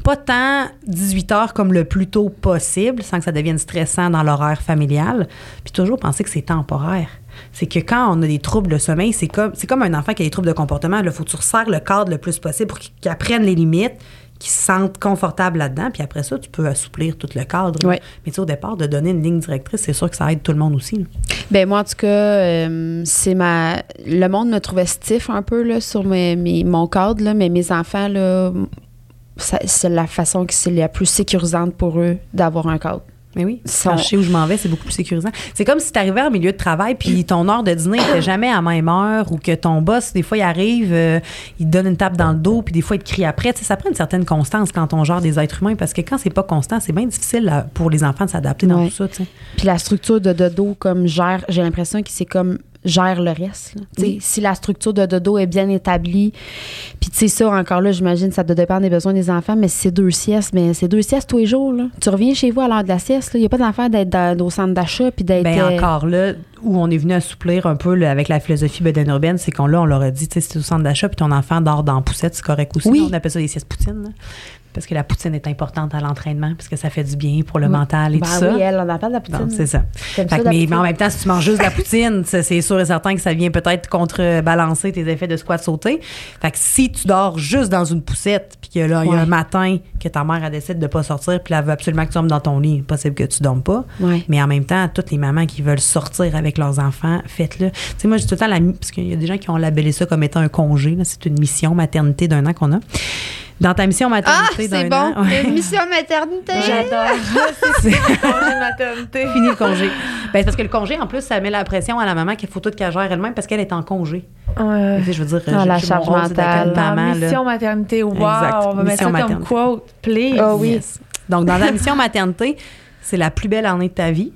Speaker 3: pas tant 18 heures comme le plus tôt possible, sans que ça devienne stressant dans l'horaire familial. Puis toujours penser que c'est temporaire. C'est que quand on a des troubles de sommeil, c'est comme, c'est comme un enfant qui a des troubles de comportement. Il faut que tu resserres le cadre le plus possible pour qu'il apprenne les limites, qu'il se sente confortable là-dedans. Puis après ça, tu peux assouplir tout le cadre. Mais tu sais, au départ, de donner une ligne directrice, c'est sûr que ça aide tout le monde aussi. là.
Speaker 2: Ben moi, en tout cas, euh, c'est ma. Le monde me trouvait stiff un peu là, sur mes, mes- mon cadre, là, mais mes enfants, là, c'est la façon que c'est la plus sécurisante pour eux d'avoir un cadre.
Speaker 3: Mais oui, je sais où je m'en vais, c'est beaucoup plus sécurisant. C'est comme si tu arrivais en milieu de travail, puis ton heure de dîner n'était jamais à la même heure, ou que ton boss, des fois, il arrive, euh, il te donne une tape dans le dos, puis des fois, il te crie après. Ça prend une certaine constance quand on gère des êtres humains, parce que quand c'est pas constant, c'est bien difficile là, pour les enfants de s'adapter dans
Speaker 2: Ouais.
Speaker 3: tout ça.
Speaker 2: Puis la structure de dodo comme gère, j'ai l'impression que c'est comme gère le reste.
Speaker 3: Oui.
Speaker 2: Si la structure de dodo est bien établie, puis tu sais ça, encore là, j'imagine ça doit dépendre des besoins des enfants, mais si c'est deux siestes, mais c'est deux siestes tous les jours. Là. Tu reviens chez vous à l'heure de la sieste, il n'y a pas d'affaire d'être au centre d'achat puis d'être...
Speaker 3: Ben
Speaker 2: euh,
Speaker 3: encore là, où on est venu assouplir un peu là, avec la philosophie Beden urbaine, c'est qu'on là, on leur a dit, tu sais, t'es au centre d'achat puis ton enfant dort dans la poussette, c'est correct aussi.
Speaker 2: Oui.
Speaker 3: On appelle ça des siestes poutines. Parce que la poutine est importante à l'entraînement, parce que ça fait du bien pour le mental et
Speaker 2: ben
Speaker 3: tout ça.
Speaker 2: oui, elle, on en parle de la poutine.
Speaker 3: C'est ça.
Speaker 2: T'aimes
Speaker 3: Fait
Speaker 2: ça,
Speaker 3: que, mais, en même temps, si tu manges juste de la poutine, c'est sûr et certain que ça vient peut-être contrebalancer tes effets de squat sauté. Fait que si tu dors juste dans une poussette, puis que là, il y a un matin que ta mère elle décide de pas sortir, puis elle veut absolument que tu dormes dans ton lit, possible que tu dormes pas.
Speaker 2: Ouais.
Speaker 3: Mais en même temps, toutes les mamans qui veulent sortir avec leurs enfants, faites-le. Tu sais, moi, j'ai tout le temps la. Parce qu'il y a des gens qui ont labellé ça comme étant un congé. là. C'est une mission maternité d'un an qu'on a. Dans ta mission
Speaker 2: Ah,
Speaker 3: maternité d'un
Speaker 2: c'est bon.
Speaker 3: an. ouais.
Speaker 2: Mission maternité.
Speaker 1: J'adore. c'est congé maternité.
Speaker 3: Fini le congé. Ben, c'est parce que le congé, en plus, ça met la pression à la maman qu'il faut tout qu'elle gère elle-même parce qu'elle est en congé.
Speaker 1: Ouais.
Speaker 3: Je veux dire,
Speaker 2: Ah,
Speaker 3: je-
Speaker 2: la
Speaker 3: je-
Speaker 2: charge mentale.
Speaker 3: une maman,
Speaker 1: Dans
Speaker 3: là.
Speaker 1: mission maternité, wow,
Speaker 3: Exact.
Speaker 1: on va mettre
Speaker 3: Mission
Speaker 1: ça comme
Speaker 3: maternité.
Speaker 1: quote, please.
Speaker 2: Ah oui.
Speaker 3: Yes. Donc, dans la mission maternité, c'est la plus belle année de ta vie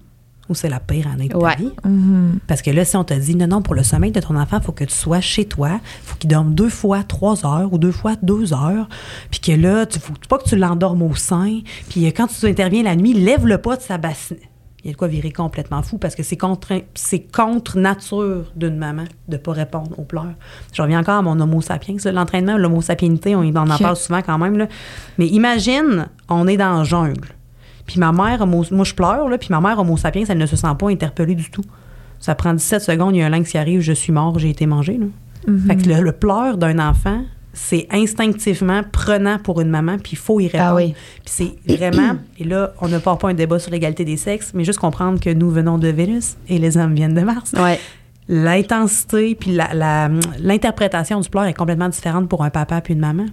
Speaker 3: ou c'est la pire année de
Speaker 2: Ouais.
Speaker 3: ta vie?
Speaker 1: Mhm.
Speaker 3: Parce que là, si on te dit non, non, pour le sommeil de ton enfant, il faut que tu sois chez toi, il faut qu'il dorme deux fois trois heures ou deux fois deux heures, puis que là, il faut pas que tu l'endormes au sein, puis quand tu interviens la nuit, lève-le pas de sa bassine. Il y a de quoi virer complètement fou parce que c'est contre, c'est contre nature d'une maman de pas répondre aux pleurs. Je reviens encore à mon homo sapiens. L'entraînement, l'homo sapienité, on en
Speaker 1: Ok.
Speaker 3: parle souvent quand même. Là. Mais imagine, on est dans la jungle. Puis ma mère, homo- moi je pleure, là, puis ma mère homo sapiens, elle ne se sent pas interpellée du tout. Ça prend 17 secondes, il y a un lynx qui arrive, je suis mort, j'ai été mangé. Là. Fait que le, le pleur d'un enfant, c'est instinctivement prenant pour une maman, puis il faut y répondre.
Speaker 2: Ah oui.
Speaker 3: Puis c'est vraiment, et là, on ne part pas un débat sur l'égalité des sexes, mais juste comprendre que nous venons de Vénus et les hommes viennent de Mars.
Speaker 2: Ouais.
Speaker 3: L'intensité puis la- la- l'interprétation du pleur est complètement différente pour un papa puis une maman.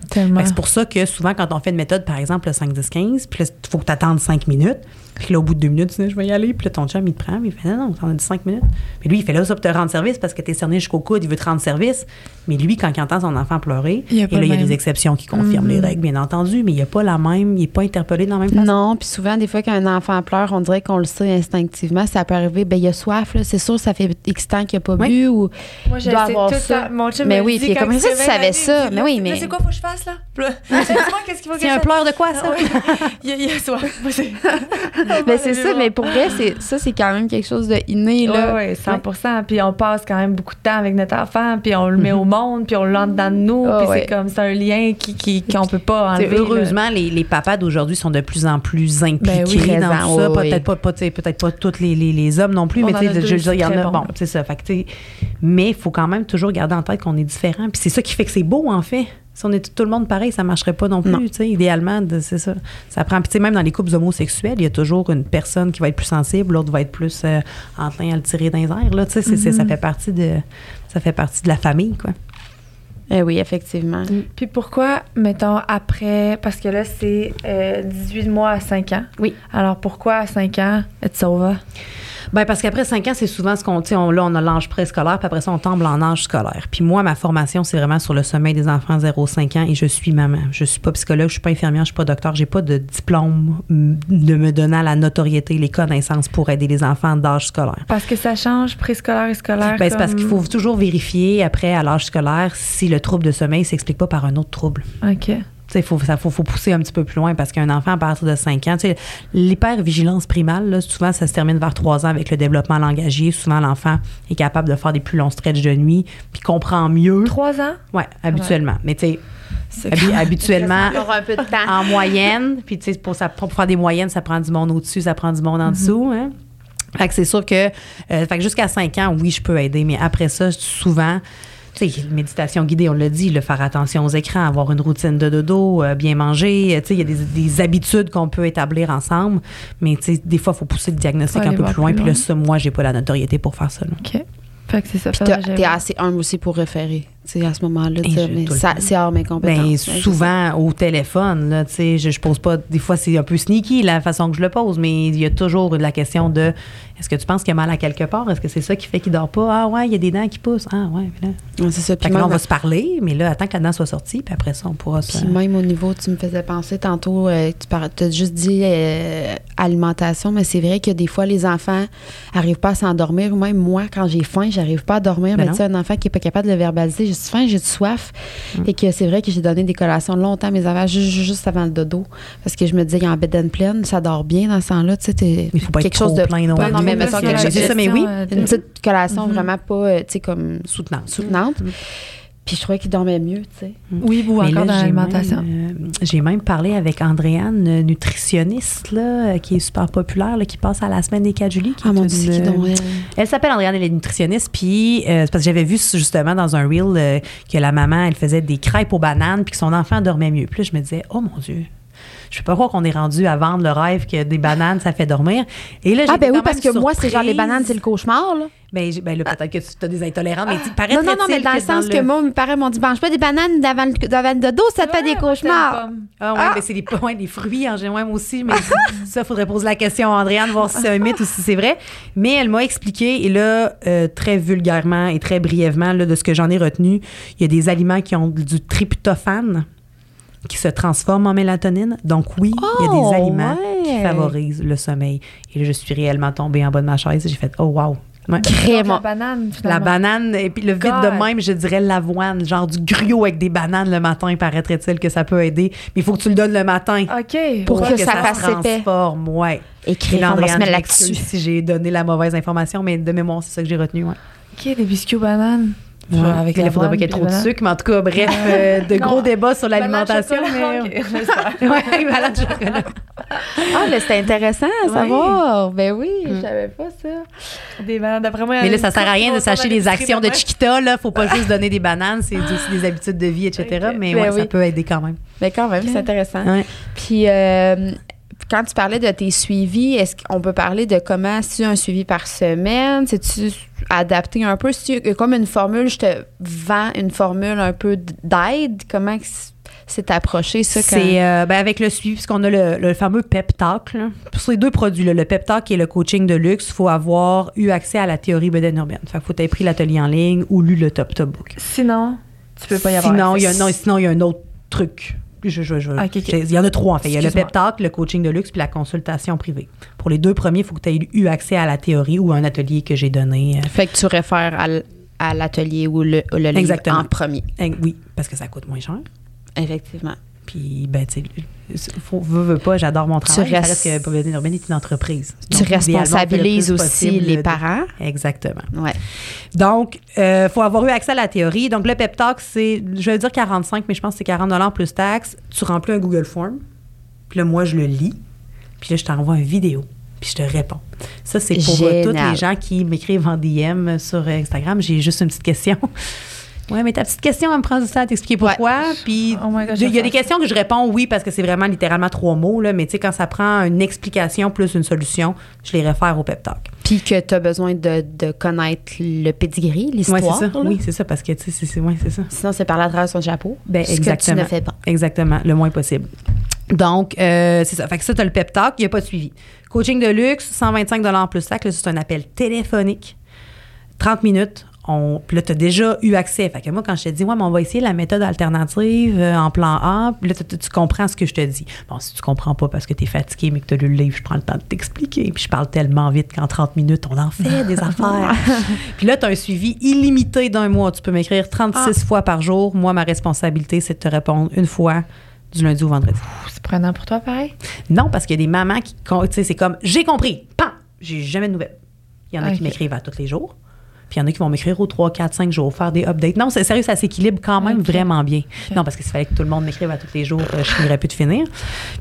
Speaker 3: C'est pour ça que souvent, quand on fait une méthode, par exemple, le 5-10-15, puis il faut que tu attendes 5 minutes. Puis là, au bout de 2 minutes, tu dis, je vais y aller. Puis là, ton chum, il te prend. Puis il fait, non, non, t'en as dit 5 minutes. Mais lui, il fait là ça pour te rendre service parce que t'es cerné jusqu'au coude, il veut te rendre service. Mais lui, quand il entend son enfant pleurer,
Speaker 1: Il y a
Speaker 3: et là, il y a des exceptions qui confirment les
Speaker 1: Mhm.
Speaker 3: règles, bien entendu, mais il n'y a pas la même, il n'est pas interpellé dans la même façon.
Speaker 2: Non, puis souvent, des fois, quand un enfant pleure, on dirait qu'on le sait instinctivement. Ça peut arriver, ben il a soif, là. C'est sûr, ça fait X temps qu'il n'a pas
Speaker 3: Oui.
Speaker 2: bu ou.
Speaker 1: Moi, je sais
Speaker 2: avoir
Speaker 1: tout
Speaker 2: ça.
Speaker 1: ça. Mon chum
Speaker 2: Mais oui, puis
Speaker 1: il
Speaker 2: ça, tu savais ça? Mais oui, mais-
Speaker 1: c'est quoi, faut que je fasse, là? Dis-moi, qu'est-ce qu'il faut que
Speaker 3: C'est
Speaker 1: je
Speaker 3: un pleur de quoi, ça?
Speaker 1: Ah oui. il, y a, il y a soif. Moi, c'est-
Speaker 2: ça, mais pour vrai, c'est, ça, c'est quand même quelque chose de inné, là.
Speaker 1: Oui, oui, 100 Puis on passe quand même beaucoup de temps avec notre enfant, puis on le met au monde, puis on l'entre dans nous,
Speaker 2: Ah
Speaker 1: puis c'est comme, c'est un lien qui, qui, qu'on peut pas enlever.
Speaker 3: heureusement, les, les papas d'aujourd'hui sont de plus en plus impliqués
Speaker 2: Ben oui,
Speaker 3: dans ça. Peut-être pas, pas, t'sais, peut-être pas tous les, les, les hommes non plus,
Speaker 1: On
Speaker 3: mais
Speaker 1: en
Speaker 3: t'sais,
Speaker 1: a
Speaker 3: je veux dire, il y en a. Bon,
Speaker 1: bon.
Speaker 3: c'est ça. Fait que, mais il faut quand même toujours garder en tête qu'on est différent. Puis c'est ça qui fait que c'est beau, en fait. Si on est tout, tout le monde pareil, ça marcherait pas non plus.
Speaker 2: Non.
Speaker 3: idéalement, c'est ça. Ça prend. Puis même dans les couples homosexuels, il y a toujours une personne qui va être plus sensible, l'autre va être plus euh, enclin à le tirer dans les airs. Là,
Speaker 1: Mm-hmm.
Speaker 3: ça fait partie de. Ça fait partie de la famille, quoi.
Speaker 2: Eh oui, effectivement.
Speaker 1: Puis pourquoi, mettons, après, parce que là, c'est euh, 18 mois à 5 ans.
Speaker 3: Oui.
Speaker 1: Alors pourquoi à 5 ans, être sauva?
Speaker 3: Ben parce qu'après 5 ans, c'est souvent ce qu'on dit. On, là, on a l'âge préscolaire, puis après ça, on tombe en âge scolaire. Puis moi, ma formation, c'est vraiment sur le sommeil des enfants 0-5 ans et je suis maman. Je suis pas psychologue, je suis pas infirmière, je suis pas docteur, j'ai pas de diplôme mm, de me donnant la notoriété, les connaissances pour aider les enfants d'âge scolaire.
Speaker 1: Parce que ça change préscolaire et scolaire.
Speaker 3: Ben, c'est parce qu'il faut toujours vérifier après à l'âge scolaire si le trouble de sommeil s'explique pas par un autre trouble.
Speaker 1: OK.
Speaker 3: Il faut, ça, faut, faut pousser un petit peu plus loin parce qu'un enfant à partir de 5 ans, tu sais, l'hypervigilance primale, là, souvent, ça se termine vers 3 ans avec le développement langagier. Souvent, l'enfant est capable de faire des plus longs stretches de nuit puis comprend mieux.
Speaker 1: 3 ans?
Speaker 3: Ouais, habituellement. Mais tu sais, habituellement,
Speaker 2: un peu de temps.
Speaker 3: en moyenne, puis tu sais, pour, ça- pour faire des moyennes, ça prend du monde au-dessus, ça prend du monde en dessous. Hein? Fait que c'est sûr que, euh, fait que jusqu'à 5 ans, oui, je peux aider, mais après ça, souvent, tu sais, méditation guidée, on l'a dit, le faire attention aux écrans, avoir une routine de dodo, euh, bien manger, tu sais, il y a des, des habitudes qu'on peut établir ensemble, mais tu sais, des fois, il faut pousser le diagnostic un peu plus loin, puis là, ça, moi, j'ai pas la notoriété pour faire ça. là.
Speaker 1: OK. Fait que c'est ça.
Speaker 2: Puis t'es assez humble aussi pour référer. Sais, à ce moment-là, mais c'est hors mes compétences. C'est
Speaker 3: souvent au téléphone, là, tu sais, je, je pose pas. Des fois, c'est un peu sneaky la façon que je le pose, mais il y a toujours la question de est-ce que tu penses qu'il y a mal à quelque part? Est-ce que c'est ça qui fait qu'il dort pas? Ah ouais, il y a des dents qui poussent. Ah ouais, là.
Speaker 2: Ouais, c'est ça. Puis
Speaker 3: que là, on
Speaker 2: même-
Speaker 3: va se parler, mais là, attends que la dent soit sortie, puis après ça, on pourra se.
Speaker 2: Puis même au niveau, tu me faisais penser tantôt, euh, tu as juste dit euh, alimentation, mais c'est vrai que des fois, les enfants n'arrivent pas à s'endormir. Ou même moi, quand j'ai faim, j'arrive pas à dormir.
Speaker 3: Ben
Speaker 2: mais tu sais, un enfant qui n'est pas capable de le verbaliser, j'ai faim, j'ai soif.
Speaker 3: Mm.
Speaker 2: Et que c'est vrai que j'ai donné des collations longtemps à mes enfants, ju- ju- juste avant le dodo. Parce que je me disais, il y a en bed pleine, ça dort bien dans ce temps-là. Tu sais,
Speaker 3: Il faut pas
Speaker 2: quelque
Speaker 3: être
Speaker 2: chose
Speaker 3: trop
Speaker 2: de.
Speaker 3: plein non
Speaker 2: Ouais, non, mais
Speaker 3: là,
Speaker 2: mettons
Speaker 3: c'est-
Speaker 2: quelque chose.
Speaker 3: ça, mais oui.
Speaker 2: Une petite collation vraiment pas, euh, tu sais, comme
Speaker 3: Soutenante.
Speaker 2: soutenante. Puis je trouvais qu'il dormait mieux, tu sais.
Speaker 1: Oui, vous,
Speaker 3: Mais
Speaker 1: encore
Speaker 3: là,
Speaker 1: dans
Speaker 3: j'ai
Speaker 1: l'alimentation.
Speaker 3: même, euh, J'ai même parlé avec Andréane, euh, nutritionniste, là, euh, qui est super populaire, là, qui passe à la semaine des 4 juillet.
Speaker 2: Ah mon Dieu, c'est qui
Speaker 3: euh,
Speaker 2: donc, elle?
Speaker 3: Elle s'appelle Andréane, elle est nutritionniste, puis euh, c'est parce que j'avais vu justement dans un reel euh, que la maman, elle faisait des crêpes aux bananes, puis que son enfant dormait mieux. Puis là, je me disais, oh mon Dieu, je peux pas croire qu'on est rendu à vendre le rêve que des bananes, ça fait dormir. Et là,
Speaker 2: Ah, ben oui, parce que moi, c'est genre les bananes, c'est le cauchemar, là.
Speaker 3: Ben, ben là, peut-être que tu as des intolérants, mais il paraît
Speaker 2: Non, non, non, mais dans le sens que moi, mes parents m'ont dit, mange pas des bananes d'avant le, le dodo, ça te fait des cauchemars.
Speaker 3: Ah ouais, mais c'est des, ouais, des fruits en général, moi aussi. Mais ça, faudrait poser la question à Andréane, voir si c'est un mythe ou si c'est vrai. Mais elle m'a expliqué, et là, euh, très vulgairement et très brièvement, là, de ce que j'en ai retenu, il y a des aliments qui ont du tryptophane qui se transforment en mélatonine. Donc oui, il y a
Speaker 2: Oh,
Speaker 3: des aliments qui favorisent le sommeil. Et là, je suis réellement tombée en bas de ma chaise. J'ai fait « Oh, wow! Ouais.
Speaker 2: Vraiment.
Speaker 1: La banane,
Speaker 3: La banane, et puis le vide
Speaker 1: God.
Speaker 3: de même, je dirais l'avoine, genre du gruau avec des bananes le matin, paraîtrait-il que ça peut aider. Mais il faut que tu le donnes le matin.
Speaker 1: OK.
Speaker 2: Pour
Speaker 3: que,
Speaker 2: que ça
Speaker 3: ça,
Speaker 2: fasse
Speaker 3: se
Speaker 2: épais.
Speaker 3: transforme, ouais.
Speaker 2: Écrit, on va se mettre là-dessus.
Speaker 3: si j'ai donné la mauvaise information, mais de mémoire, c'est ça que j'ai retenu, ouais.
Speaker 1: OK, des biscuits aux bananes.
Speaker 3: Ouais.
Speaker 1: Avec
Speaker 3: il faudrait pas qu'il y ait trop de sucre, mais en tout cas, bref, euh, de gros
Speaker 1: Non.
Speaker 3: débats sur l'alimentation. Mais-
Speaker 1: j'espère.
Speaker 3: ouais, voilà, de chocolat.
Speaker 2: Ah, mais c'était intéressant à savoir. Ben oui,
Speaker 3: Mm.
Speaker 2: je savais pas ça.
Speaker 1: Des bananes, d'après moi.
Speaker 3: Mais là, ça sert à rien de
Speaker 1: dans
Speaker 3: les actions de. Chiquita, là. Faut pas juste donner des bananes, c'est aussi des habitudes de vie, etc. Mais
Speaker 2: Ben
Speaker 3: ouais, ça peut aider quand même.
Speaker 2: Mais quand même, c'est intéressant.
Speaker 3: Ouais.
Speaker 2: Puis, euh, quand tu parlais de tes suivis, est-ce qu'on peut parler de comment, si un suivi par semaine, c'est-tu adapté un peu? Si, comme une formule, je te vends une formule un peu d'aide, comment c'est approché ça? Quand...
Speaker 3: C'est euh, ben, avec le suivi, puisqu'on a le, le fameux Pep Talk. là. Pour ces deux produits, là, le Pep Talk et le coaching de luxe, il faut avoir eu accès à la théorie bedaine urbaine. Fait faut avoir pris l'atelier en ligne ou lu le Top Top Book.
Speaker 1: Sinon, tu peux pas y avoir
Speaker 3: Sinon, il y a,
Speaker 1: accès.
Speaker 3: non, sinon, il y a un autre truc. Je, je, je-
Speaker 1: Ok, ok.
Speaker 3: j'ai- Il y en a trois, en fait. Il y a le. Pep Talk, le coaching de luxe, puis la consultation privée. Pour les deux premiers, il faut que tu aies eu accès à la théorie ou à un atelier que j'ai donné.
Speaker 2: Fait que tu réfères à l'atelier ou le, ou le livre
Speaker 3: Exactement.
Speaker 2: en premier.
Speaker 3: euh, oui, parce que ça coûte moins cher.
Speaker 2: Effectivement.
Speaker 3: Puis, ben, tu sais, veux, veux pas, j'adore mon travail.
Speaker 2: Restes-
Speaker 3: reste que urbaine est une entreprise.
Speaker 2: Tu
Speaker 3: Donc, le
Speaker 2: responsabilises aussi les
Speaker 3: de-
Speaker 2: parents.
Speaker 3: Exactement.
Speaker 2: Ouais.
Speaker 3: Donc, il faut avoir eu accès à la théorie. Donc, le pep talk, c'est, je vais dire 45, mais je pense que c'est 40 plus taxes. Tu remplis un Google Form. Puis là, moi, je le lis. Puis là, je t'envoie une vidéo. Puis je te réponds. Ça, c'est pour euh, tous les gens qui m'écrivent en DM sur Instagram. J'ai juste une petite question. Ouais, mais ta petite question, elle me prend du temps à t'expliquer pourquoi. Puis,
Speaker 1: Oh
Speaker 3: il y a des questions que je réponds oui parce que c'est vraiment littéralement trois mots, là. Mais tu sais, quand ça prend une explication plus une solution, je les réfère au pep talk.
Speaker 2: Puis que tu as besoin de, de connaître le pedigree,
Speaker 3: Ouais,
Speaker 2: l'histoire.
Speaker 3: c'est ça.
Speaker 2: là.
Speaker 3: Oui, c'est ça parce que, tu sais, c'est- c'est ouais, c'est ça.
Speaker 2: Sinon, c'est parler à travers son chapeau.
Speaker 3: Ben,
Speaker 2: ce
Speaker 3: exactement.
Speaker 2: que tu ne fais pas.
Speaker 3: Exactement, le moins possible. Donc, euh, c'est ça. Fait que ça, tu as le pep talk, il n'y a pas de suivi. Coaching de luxe, 125 plus taxe. Là, c'est un appel téléphonique. 30 minutes. On, puis là, tu as déjà eu accès. Fait que moi, quand je te dis, ouais, mais on va essayer la méthode alternative euh, en plan A, puis là, tu- comprends ce que je te dis. Bon, si tu comprends pas parce que tu es fatigué, mais que tu as lu le livre, je prends le temps de t'expliquer. Puis je parle tellement vite qu'en 30 minutes, on en fait des affaires. Puis là, tu as un suivi illimité d'un mois. Tu peux m'écrire 36 fois par jour. Moi, ma responsabilité, c'est de te répondre une fois du lundi au vendredi.
Speaker 1: C'est prenant pour toi, pareil?
Speaker 3: Non, parce qu'il y a des mamans qui, tu sais, c'est comme, j'ai compris, pam, j'ai jamais de nouvelles. Il y en a
Speaker 1: Ok.
Speaker 3: qui m'écrivent à tous les jours. Puis il y en a qui vont m'écrire aux 3, 4, 5 jours, faire des updates. Non, c'est sérieux, ça s'équilibre quand même vraiment bien. Non, parce que s'il fallait que tout le monde m'écrive à tous les jours, euh, je finirais plus de finir.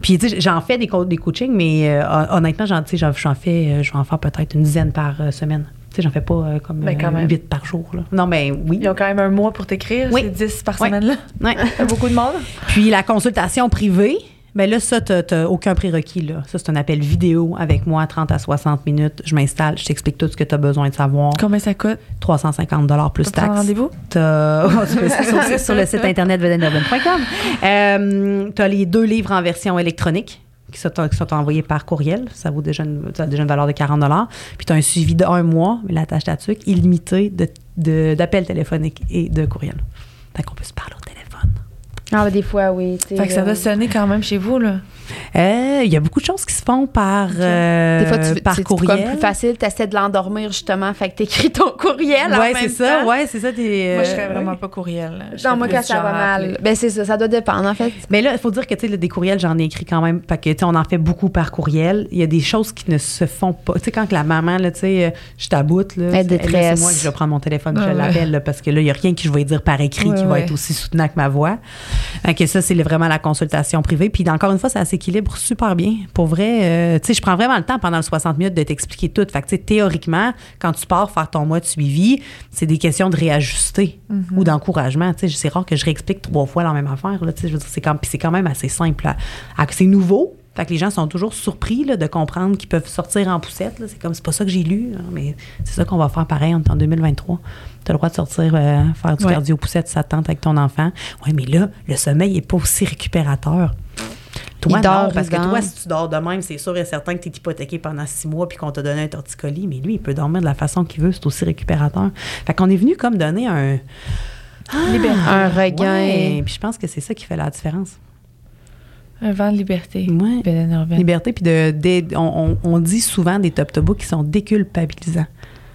Speaker 3: Puis, tu sais, j'en fais des, co- des coachings, mais euh, hon- honnêtement, j'en, fais, euh, je vais en faire peut-être une dizaine par semaine. Tu sais, j'en fais pas euh, comme
Speaker 1: Ben, quand même.
Speaker 3: 8 par jour. Là. Non, mais oui.
Speaker 1: Ils ont quand même un mois pour t'écrire.
Speaker 3: Oui.
Speaker 1: C'est 10 par
Speaker 3: Oui.
Speaker 1: semaine, là. T'as beaucoup de monde.
Speaker 3: Puis la consultation privée, Ben là, ça, t'as t'as aucun prérequis. Là. Ça, c'est un appel vidéo avec moi, 30 à 60 minutes. Je m'installe, je t'explique tout ce que tu as besoin de savoir.
Speaker 1: Combien ça coûte?
Speaker 3: 350 plus taxes.
Speaker 1: rendez-vous?
Speaker 3: T'as oh, tu sur, sur le site internet vedenurban.com. Euh, tu as les deux livres en version électronique qui sont, qui sont envoyés par courriel. Ça vaut déjà une, ça a déjà une valeur de 40 Puis tu as un suivi d'un mois, la tâche là illimité de- de- d'appels téléphoniques et de courriel. Fait qu'on peut se parler.
Speaker 2: Ah, ben, des fois, oui.
Speaker 1: Fait que ça doit sonner quand même chez vous, là.
Speaker 3: Euh, Il y a beaucoup de choses qui se font par, euh,
Speaker 2: Des fois, tu,
Speaker 3: par
Speaker 2: c'est
Speaker 3: courriel.
Speaker 2: comme plus facile, tu essaies de l'endormir justement, fait que t'écris ton courriel même
Speaker 3: c'est ça.
Speaker 2: temps?
Speaker 3: Ouais, c'est ça.
Speaker 1: Moi, je
Speaker 3: euh,
Speaker 1: serais vraiment
Speaker 3: ouais.
Speaker 1: pas courriel. Je
Speaker 2: Non, moi, quand ça va mal. Ben, c'est ça, ça doit dépendre, en fait.
Speaker 3: Mais là, il faut dire que tu sais, là, des courriels, j'en ai écrit quand même. Fait que, tu sais, on en fait beaucoup par courriel. Il y a des choses qui ne se font pas. Tu sais, quand que la maman, là, tu sais, euh, je t'aboute, là. Tu C'est moi que je vais prendre mon téléphone, je
Speaker 1: Ouais,
Speaker 3: l'appelle, là, parce que là, il n'y a rien que je vais dire par écrit
Speaker 1: Ouais,
Speaker 3: qui va être aussi soutenant que ma voix. Fait que ça, c'est vraiment la consultation privée. Puis, encore une fois, ça s'équilibre super bien. Pour vrai, euh, tu sais, je prends vraiment le temps pendant le 60 minutes de t'expliquer tout. Fait que, tu sais, théoriquement, quand tu pars faire ton mois de suivi, c'est des questions de réajuster ou d'encouragement. Tu sais, c'est rare que je réexplique trois fois la même affaire. Là, tu sais, je veux dire, c'est quand, puis c'est quand même assez simple. c'est nouveau. Fait que les gens sont toujours surpris là, de comprendre qu'ils peuvent sortir en poussette. là. C'est comme, c'est pas ça que j'ai lu, mais c'est ça qu'on va faire pareil. On est en 2023. Tu as le droit de sortir euh, faire du
Speaker 1: Ouais.
Speaker 3: cardio poussette si ça te tente avec ton enfant. Oui, mais là, le sommeil n'est pas aussi récupérateur. Toi,
Speaker 2: dort,
Speaker 3: non, parce que toi, si tu dors de même, c'est sûr et certain que tu es hypothéqué pendant six mois puis qu'on t'a donné un torticolis. Mais lui, il peut dormir de la façon qu'il veut, c'est aussi récupérateur. Fait qu'on est venu comme donner un.
Speaker 2: Un regain.
Speaker 3: Ouais, puis je pense que c'est ça qui fait la différence.
Speaker 1: Un vent de liberté. Urbaine.
Speaker 3: Liberté, puis de, de- on, on- on dit souvent des top qui sont déculpabilisants.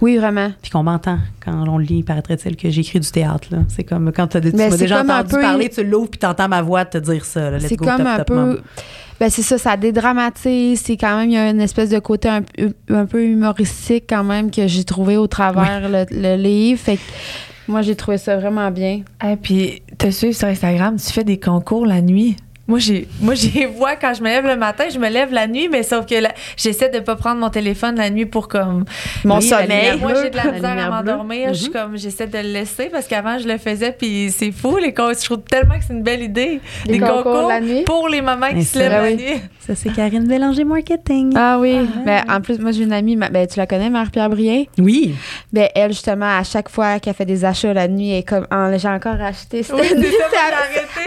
Speaker 2: Oui, vraiment.
Speaker 3: Puis qu'on m'entend quand on lit, paraîtrait-il que j'écris du théâtre. C'est comme quand t'as- tu
Speaker 2: Mais
Speaker 3: m'as
Speaker 2: c'est
Speaker 3: déjà
Speaker 2: comme un
Speaker 3: entendu
Speaker 2: peu-
Speaker 3: parler, tu l'ouvres, puis t'entends ma voix te dire ça. là. Let's
Speaker 2: C'est
Speaker 3: go,
Speaker 2: comme
Speaker 3: top,
Speaker 2: un
Speaker 3: top,
Speaker 2: peu. Ben, c'est ça, ça dédramatise. C'est quand même, il y a une espèce de côté un, un peu humoristique quand même que j'ai trouvé au travers le, le livre. Fait que moi, j'ai trouvé ça vraiment bien.
Speaker 1: Et puis, te suivre sur Instagram, tu fais des concours la nuit? Moi, j'ai, moi, j'y vois quand je me lève le matin, je me lève la nuit, mais sauf que j'essaie de pas prendre mon téléphone la nuit pour comme.
Speaker 2: Mon
Speaker 3: Oui,
Speaker 2: sommeil.
Speaker 1: Moi, j'ai de la
Speaker 3: La
Speaker 1: misère à m'endormir. Je suis
Speaker 3: Mhm.
Speaker 1: comme, j'essaie de le laisser parce qu'avant, je le faisais, puis c'est fou, les concours. Je trouve tellement que c'est une belle idée.
Speaker 2: Des concours la nuit?
Speaker 1: Pour les mamans qui se lèvent la
Speaker 2: oui.
Speaker 1: nuit.
Speaker 3: Ça, c'est Karine Bélanger Marketing.
Speaker 2: Ah oui.
Speaker 3: Ah.
Speaker 2: Ben, en plus, moi, j'ai une amie, ma- ben, tu la connais, Marie-Pierre Brien?
Speaker 3: Oui.
Speaker 2: Ben, elle, justement, à chaque fois qu'elle fait des achats la nuit, elle est comme, Ah, j'ai encore acheté. cette
Speaker 1: Oui,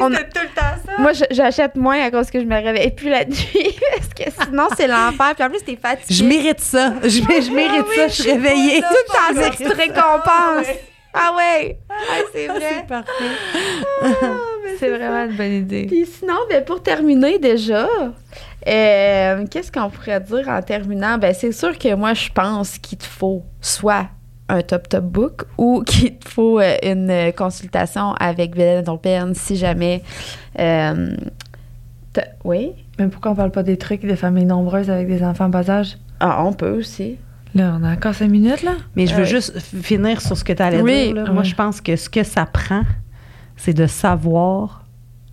Speaker 2: on-
Speaker 1: c'était tout le temps ça.
Speaker 2: Moi, j'achète moins à cause que je me réveille plus la nuit. parce que sinon, c'est l'enfer. Puis en plus, t'es fatiguée.
Speaker 3: Je mérite ça. Je, mé- je mérite
Speaker 1: oui,
Speaker 3: ça. Je suis réveillée.
Speaker 2: Tout le temps, ça, tu te récompenses. Ah ouais. Ah, c'est vrai.
Speaker 3: C'est parfait.
Speaker 1: C'est vraiment une bonne idée.
Speaker 2: Puis sinon, ben, pour terminer déjà, euh, qu'est-ce qu'on pourrait dire en terminant? Ben, c'est sûr que moi, je pense qu'il te faut soit un top top book ou qu'il te faut euh, une euh, consultation avec Bélène Urbaine si jamais. euh, oui?
Speaker 1: Mais pourquoi on parle pas des trucs de familles nombreuses avec des enfants en bas âge?
Speaker 2: Ah, on peut aussi.
Speaker 1: Là, on a encore cinq minutes, là?
Speaker 3: Mais je veux juste finir sur ce que tu allais
Speaker 2: Oui.
Speaker 3: dire. là. Moi, je pense que ce que ça prend, c'est de savoir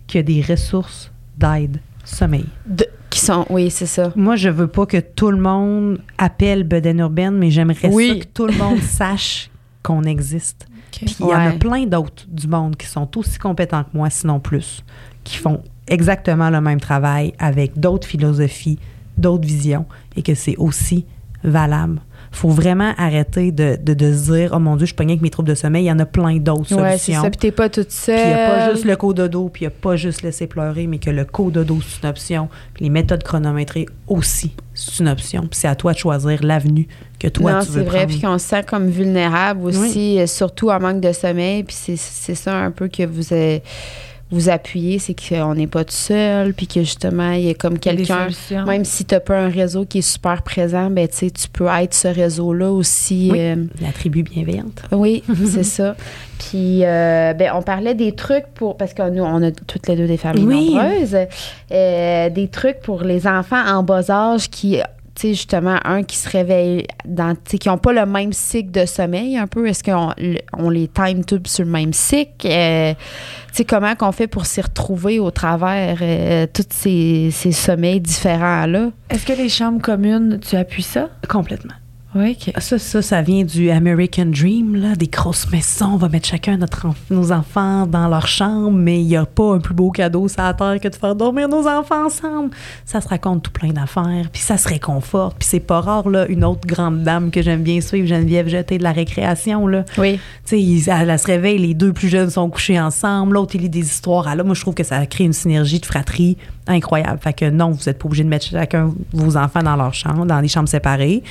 Speaker 3: qu'il y a des ressources d'aide sommeil.
Speaker 2: De- qui sont, oui, c'est ça.
Speaker 3: Moi, je veux pas que tout le monde appelle Beden Urbaine, mais j'aimerais
Speaker 2: Oui.
Speaker 3: ça que tout le monde sache qu'on existe. Puis il y en a plein d'autres du monde qui sont aussi compétents que moi, sinon plus, qui font exactement le même travail avec d'autres philosophies, d'autres visions, et que c'est aussi valable. Faut vraiment arrêter de, de, dire, oh mon Dieu, je suis pognée avec mes troubles de sommeil, il y en a plein d'autres
Speaker 2: Ouais, c'est
Speaker 3: solutions.
Speaker 2: ça. Puis t'es pas toute seule.
Speaker 3: Puis il n'y a pas juste le cododo, puis il n'y a pas juste laisser pleurer, mais que le cododo, c'est une option. Puis les méthodes chronométrées aussi, c'est une option. Puis c'est à toi de choisir l'avenue que toi,
Speaker 2: non,
Speaker 3: tu veux
Speaker 2: c'est vrai.
Speaker 3: prendre.
Speaker 2: Puis qu'on se sent comme vulnérable aussi, euh, surtout en manque de sommeil. Puis c'est- c'est ça un peu que vous avez- vous appuyez, c'est qu'on n'est pas tout seul, puis que justement, il y a comme quelqu'un, même si tu n'as pas un réseau qui est super présent, ben, tu sais, tu peux être ce réseau-là aussi.
Speaker 3: Oui.
Speaker 2: euh,
Speaker 3: La tribu bienveillante.
Speaker 2: oui, c'est ça. Puis, euh, ben, on parlait des trucs pour. Parce que nous, on a toutes les deux des familles
Speaker 3: Oui.
Speaker 2: nombreuses. euh, des trucs pour les enfants en bas âge qui. Tu sais, justement, un qui se réveille dans. Tu sais, qui n'ont pas le même cycle de sommeil, un peu. Est-ce qu'on on les time tous sur le même cycle? Euh, tu sais, comment qu'on fait pour s'y retrouver au travers euh, tous ces, ces sommeils différents-là?
Speaker 1: Est-ce que les chambres communes, tu appuies ça?
Speaker 3: Complètement.
Speaker 1: Oui,
Speaker 3: Ça, ça, ça vient du American Dream, là, des grosses maisons. On va mettre chacun notre enf- nos enfants dans leur chambre, mais il n'y a pas un plus beau cadeau sur la terre que de faire dormir nos enfants ensemble. Ça se raconte tout plein d'affaires, puis ça se réconforte. Puis c'est pas rare, là, une autre grande dame que j'aime bien suivre, Geneviève Jeté de la récréation, là.
Speaker 2: Oui.
Speaker 3: Tu sais, elle, elle se réveille, les deux plus jeunes sont couchés ensemble, l'autre, il lit des histoires. Alors, moi, je trouve que ça crée une synergie de fratrie incroyable. Fait que non, vous n'êtes pas obligé de mettre chacun vos enfants dans leur chambre, dans des chambres séparées.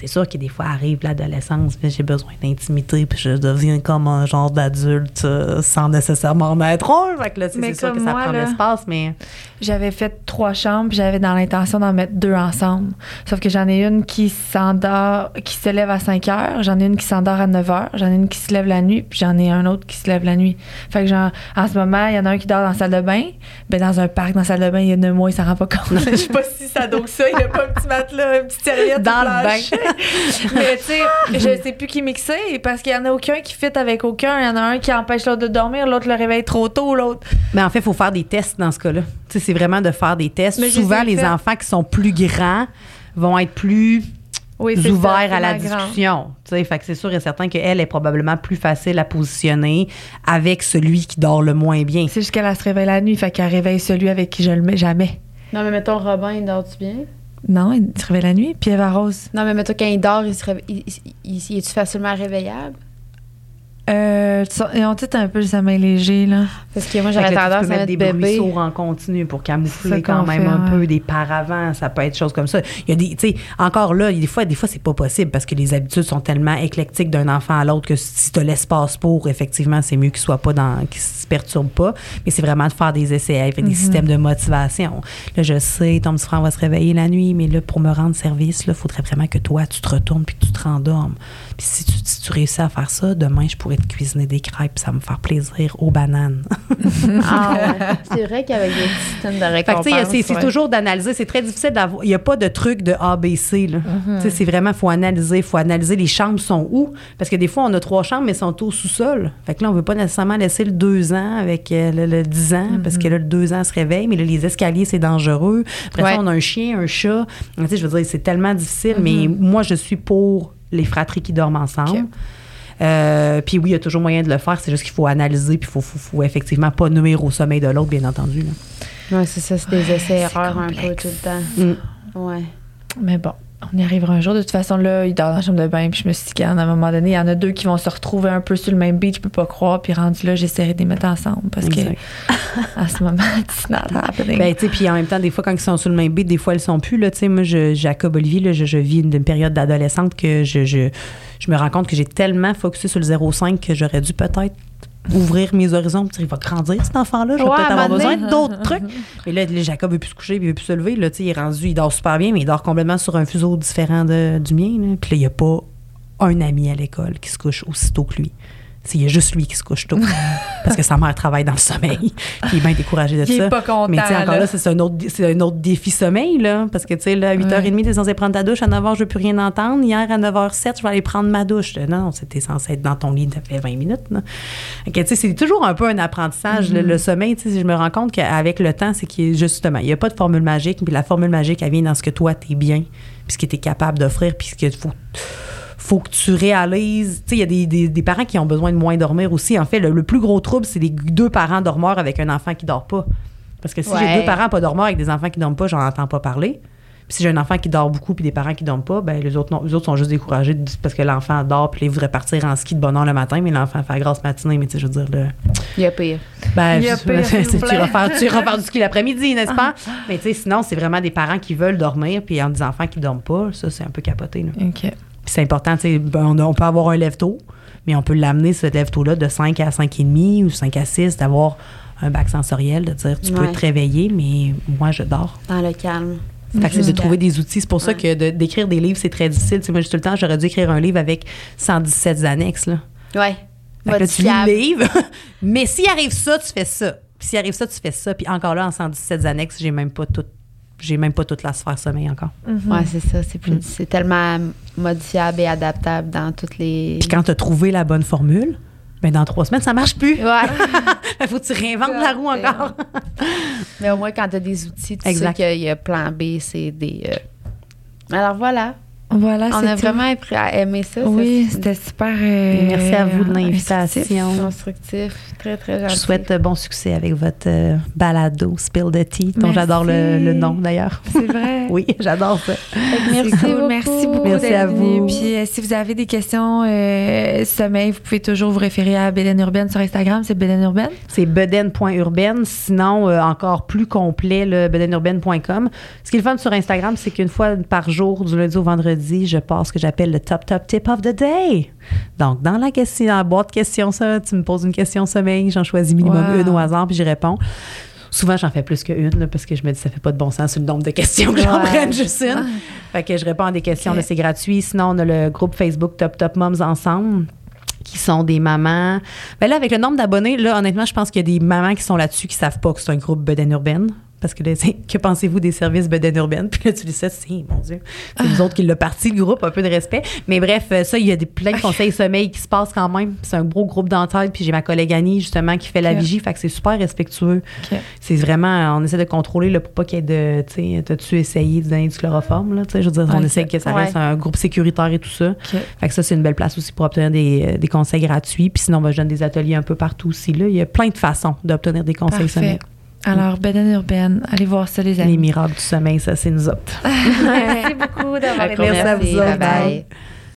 Speaker 3: C'est sûr que des fois arrive l'adolescence, mais j'ai besoin d'intimité, puis je deviens comme un genre d'adulte euh, sans nécessairement en être un. Fait que là, c'est sûr que ça
Speaker 1: moi,
Speaker 3: prend l'espace, mais
Speaker 1: J'avais fait trois chambres, puis j'avais dans l'intention d'en mettre deux ensemble. Sauf que j'en ai une qui s'endort, qui se lève à 5 heures, j'en ai une qui s'endort à 9 heures, j'en ai une qui se lève la nuit, puis j'en ai un autre qui se lève la nuit. Fait que genre, en ce moment, il y en a un qui dort dans la salle de bain. Ben, dans un parc, dans la salle de bain, il y a deux mois, il s'en rend pas compte. Je sais pas si ça donc ça, il y a pas un petit matelas, une petite serviette
Speaker 3: Dans le
Speaker 1: plancher. Mais tu sais, je sais plus qui mixer parce qu'il y en a aucun qui fit avec aucun. Il y en a un qui empêche l'autre de dormir, l'autre le réveille trop tôt, l'autre.
Speaker 3: Mais en fait, il faut faire des tests dans ce cas-là. C'est vraiment de faire des tests.
Speaker 1: Mais
Speaker 3: Souvent,
Speaker 1: les ai
Speaker 3: les
Speaker 1: fait.
Speaker 3: enfants qui sont plus grands vont être plus
Speaker 1: Oui, c'est
Speaker 3: ouverts
Speaker 1: ça,
Speaker 3: à la discussion. Tu sais, fait que c'est sûr et certain qu'elle est probablement plus facile à positionner avec celui qui dort le moins bien.
Speaker 1: C'est juste qu'elle elle se réveille la nuit, fait qu'elle réveille celui avec qui je le mets jamais.
Speaker 2: Non, mais mettons, Robin, il dort-tu bien?
Speaker 1: Non, il se réveille la nuit. Puis Eva Rose.
Speaker 2: Non, mais mettons, quand il dort, il, se réve- il, il- il- il est-tu facilement réveillable?
Speaker 1: Euh, ils ont tous un peu le sommeil léger, là.
Speaker 2: Parce que moi,
Speaker 3: Fait
Speaker 2: j'aurais tendance à
Speaker 3: mettre des
Speaker 2: bébé.
Speaker 3: bruits sourds en continu pour camoufler quand même
Speaker 1: fait,
Speaker 3: un
Speaker 1: ouais.
Speaker 3: peu des paravents. Ça peut être choses comme ça. Il y a des, tu sais, encore là, des fois, des fois, c'est pas possible parce que les habitudes sont tellement éclectiques d'un enfant à l'autre que si tu l'espace pour, effectivement, c'est mieux qu'il soit pas dans, qu'il se perturbe pas. Mais c'est vraiment de faire des essais avec
Speaker 1: Mm-hmm.
Speaker 3: des systèmes de motivation. Là, je sais, ton petit frère va se réveiller la nuit, mais là, pour me rendre service, là, faudrait vraiment que toi, tu te retournes puis que tu te rendormes. Puis si tu, si tu réussis à faire ça, demain, je pourrais te cuisiner des crêpes, ça va me faire plaisir aux bananes.
Speaker 2: Ah ouais. C'est vrai qu'avec des systèmes de
Speaker 3: que,
Speaker 2: récompense.
Speaker 3: c'est
Speaker 2: ouais.
Speaker 3: toujours d'analyser. C'est très difficile d'avoir. Il n'y a pas de truc de ABC. Là. Tu sais, C'est vraiment, il faut analyser. Il faut analyser les chambres sont où. Parce que des fois, on a trois chambres, mais elles sont au sous-sol. Fait que là, on ne veut pas nécessairement laisser le deux ans avec euh, le, le 10 ans, parce que là, le deux ans se réveille, mais là, les escaliers, c'est dangereux. Après
Speaker 2: Ouais.
Speaker 3: ça, on a un chien, un chat. Je veux dire, c'est tellement difficile, mais moi, je suis pour les fratries qui dorment ensemble. Euh, puis oui, il y a toujours moyen de le faire. C'est juste qu'il faut analyser, puis il faut, faut, faut effectivement pas nuire au sommeil de l'autre, bien entendu.
Speaker 2: Ouais, c'est ça, c'est des essais-erreurs un peu tout le temps.
Speaker 3: Mm.
Speaker 2: Ouais.
Speaker 1: Mais bon, on y arrivera un jour. De toute façon, là, il dort dans la chambre de bain. Puis je me suis dit qu'à un moment donné, il y en a deux qui vont se retrouver un peu sur le même beat. Je peux pas croire. Puis rendu là, j'essaierai de les mettre ensemble. Parce que à ce moment, it's not happening.
Speaker 3: Ben, tu sais, puis en même temps, des fois, quand ils sont sur le même beat, des fois, elles sont plus. Là, tu sais, moi, je, Jacob Olivier, là, je, je vis une, une période d'adolescente que je, je, je me rends compte que j'ai tellement focusé sur le 0,5 que j'aurais dû peut-être ouvrir mes horizons. Puis, Il va grandir, cet enfant-là. Je vais
Speaker 2: Ouais,
Speaker 3: peut-être avoir besoin d'autres trucs. Mais là, Jacob veut plus se coucher, il veut plus se lever. Là, il est rendu, il dort super bien, mais il dort complètement sur un fuseau différent de- du mien. Là. Puis là, il n'y a pas un ami à l'école qui se couche aussitôt que lui. C'est- y juste lui qui se couche tôt. parce que sa mère travaille dans le sommeil. Puis il est bien découragé de
Speaker 1: Il est
Speaker 3: ça.
Speaker 1: pas content,
Speaker 3: Mais tu encore
Speaker 1: là.
Speaker 3: là, c'est un, autre, c'est un autre défi sommeil, là. Parce que, tu sais, là, à 8h30, t'es censé prendre ta douche. À 9h, je veux plus rien entendre. Hier, à 9h07, je vais aller prendre ma douche. Non, non, c'était censé être dans ton lit depuis 20 minutes, que, tu sais, c'est toujours un peu un apprentissage. le, le sommeil, tu sais, je me rends compte qu'avec le temps, c'est qu'il y justement, il n'y a pas de formule magique. Puis la formule magique, elle vient dans ce que toi, t'es bien, puis ce que t'es capable d'offrir, puis ce qu'il faut faut que tu réalises. Tu sais, il y a des, des- des parents qui ont besoin de moins dormir aussi. En fait, le, le plus gros trouble, c'est les deux parents dormeurs avec un enfant qui dort pas. Parce que si j'ai deux parents pas dormeurs avec des enfants qui dorment pas, j'en entends pas parler. Puis si j'ai un enfant qui dort beaucoup puis des parents qui dorment pas, ben les autres non, les autres sont juste découragés de- parce que l'enfant dort puis ils voudraient partir en ski de bonne heure le matin, mais l'enfant fait la grasse matinée, mais tu sais je veux dire le
Speaker 2: Il y a pire.
Speaker 3: ben,
Speaker 1: Il y a
Speaker 3: je-
Speaker 1: pire,
Speaker 3: tu
Speaker 1: plaît.
Speaker 3: iras faire, tu faire du ski l'après-midi, n'est-ce pas? Mais tu sais, sinon, c'est vraiment des parents qui veulent dormir, puis en des enfants qui dorment pas, ça, c'est un peu capoté. Là.
Speaker 1: OK.
Speaker 3: Puis c'est important, tu sais, ben, on, a- on peut avoir un lève-tôt, mais on peut l'amener, ce lève-tôt-là, de 5 à 5,5 ou 5 à 6, d'avoir un bac sensoriel, de dire tu peux te réveiller, mais moi, je dors.
Speaker 2: Dans le calme.
Speaker 3: Fait que c'est de trouver des outils. C'est pour ça que de- d'écrire des livres, c'est très difficile. Tu sais, moi, juste tout le temps, j'aurais dû écrire un livre avec 117 annexes. Là.
Speaker 2: Ouais.
Speaker 3: Fait que là, tu lis le livre, mais s'il arrive ça, tu fais ça. Puis s'il arrive ça, tu fais ça. Puis encore là, en 117 annexes, j'ai même pas tout. J'ai même pas toute la sphère sommeil encore.
Speaker 2: Ouais, c'est ça. C'est, plus-
Speaker 3: Mm.
Speaker 2: c'est tellement modifiable et adaptable dans toutes les.
Speaker 3: Puis quand tu as trouvé la bonne formule, ben dans trois semaines, ça marche plus.
Speaker 2: Ouais.
Speaker 3: Il faut que tu réinventes la roue encore.
Speaker 2: Mais au moins, quand tu as des outils, tu
Speaker 3: Exact.
Speaker 2: sais qu'il y a plan B, C, D. E. Alors voilà.
Speaker 1: Voilà,
Speaker 2: On a
Speaker 1: tout.
Speaker 2: vraiment appris- aimé ça.
Speaker 1: Oui,
Speaker 2: ça,
Speaker 1: c'était super. euh,
Speaker 3: merci à vous de l'invitation.
Speaker 2: constructif, très, très gentil.
Speaker 3: Je souhaite euh, bon succès avec votre euh, balado Spill the Tea, dont j'adore le, le nom d'ailleurs.
Speaker 1: C'est vrai.
Speaker 3: Oui, j'adore ça.
Speaker 2: Merci,
Speaker 1: cool.
Speaker 2: beaucoup.
Speaker 1: Merci beaucoup
Speaker 3: Merci à
Speaker 1: venu.
Speaker 3: vous.
Speaker 1: Puis euh, si vous avez des questions euh, sommeil, vous pouvez toujours vous référer à Bélène Urbaine sur Instagram. C'est Bélène Urbaine.
Speaker 3: C'est beden.urbaine. Sinon, euh, encore plus complet, le bedenurbaine.com. Ce qui est le fun sur Instagram, c'est qu'une fois par jour, du lundi au vendredi, je passe ce que j'appelle le top, top tip of the day. Donc, dans la question, dans la boîte question, ça, tu me poses une question sommeil, j'en choisis minimum
Speaker 1: Wow.
Speaker 3: une au hasard, puis j'y réponds. Souvent, j'en fais plus qu'une, là, parce que je me dis, ça fait pas de bon sens sur le nombre de questions que j'en
Speaker 1: Ouais.
Speaker 3: prenne juste une. Fait que je réponds à des questions, là, c'est gratuit. Sinon, on a le groupe Facebook Top Top Moms Ensemble qui sont des mamans. Ben là, avec le nombre d'abonnés, là, honnêtement, je pense qu'il y a des mamans qui sont là-dessus qui savent pas que c'est un groupe Beden Urbaine. Parce que là, que pensez-vous des services Beden Urbaine? Puis là, tu dis ça, c'est, mon Dieu, c'est nous autres qui l'a parti, le groupe, un peu de respect. Mais bref, euh, ça, il y a des, plein de conseils sommeil qui se passent quand même. C'est un gros groupe d'entraide. Puis j'ai ma collègue Annie, justement, qui fait la vigie. Fait que c'est super respectueux. C'est vraiment, on essaie de contrôler là, pour pas qu'il y ait de, tu sais, t'as-tu essayé de donner du chloroforme, là, tu sais, je veux dire, on essaie que ça
Speaker 2: Ouais.
Speaker 3: reste un groupe sécuritaire et tout ça. Fait que ça, c'est une belle place aussi pour obtenir des, euh, des conseils gratuits. Puis sinon, ben, je donne des ateliers un peu partout aussi. Là. Il y a plein de façons d'obtenir des conseils
Speaker 1: Parfait.
Speaker 3: sommeil.
Speaker 1: Alors, Bélène Urbaine, allez voir ça, les
Speaker 3: Les
Speaker 1: amis.
Speaker 3: miracles du sommeil, ça, c'est nous autres.
Speaker 1: Merci beaucoup d'avoir été
Speaker 3: Merci à vous.
Speaker 2: Bye bye.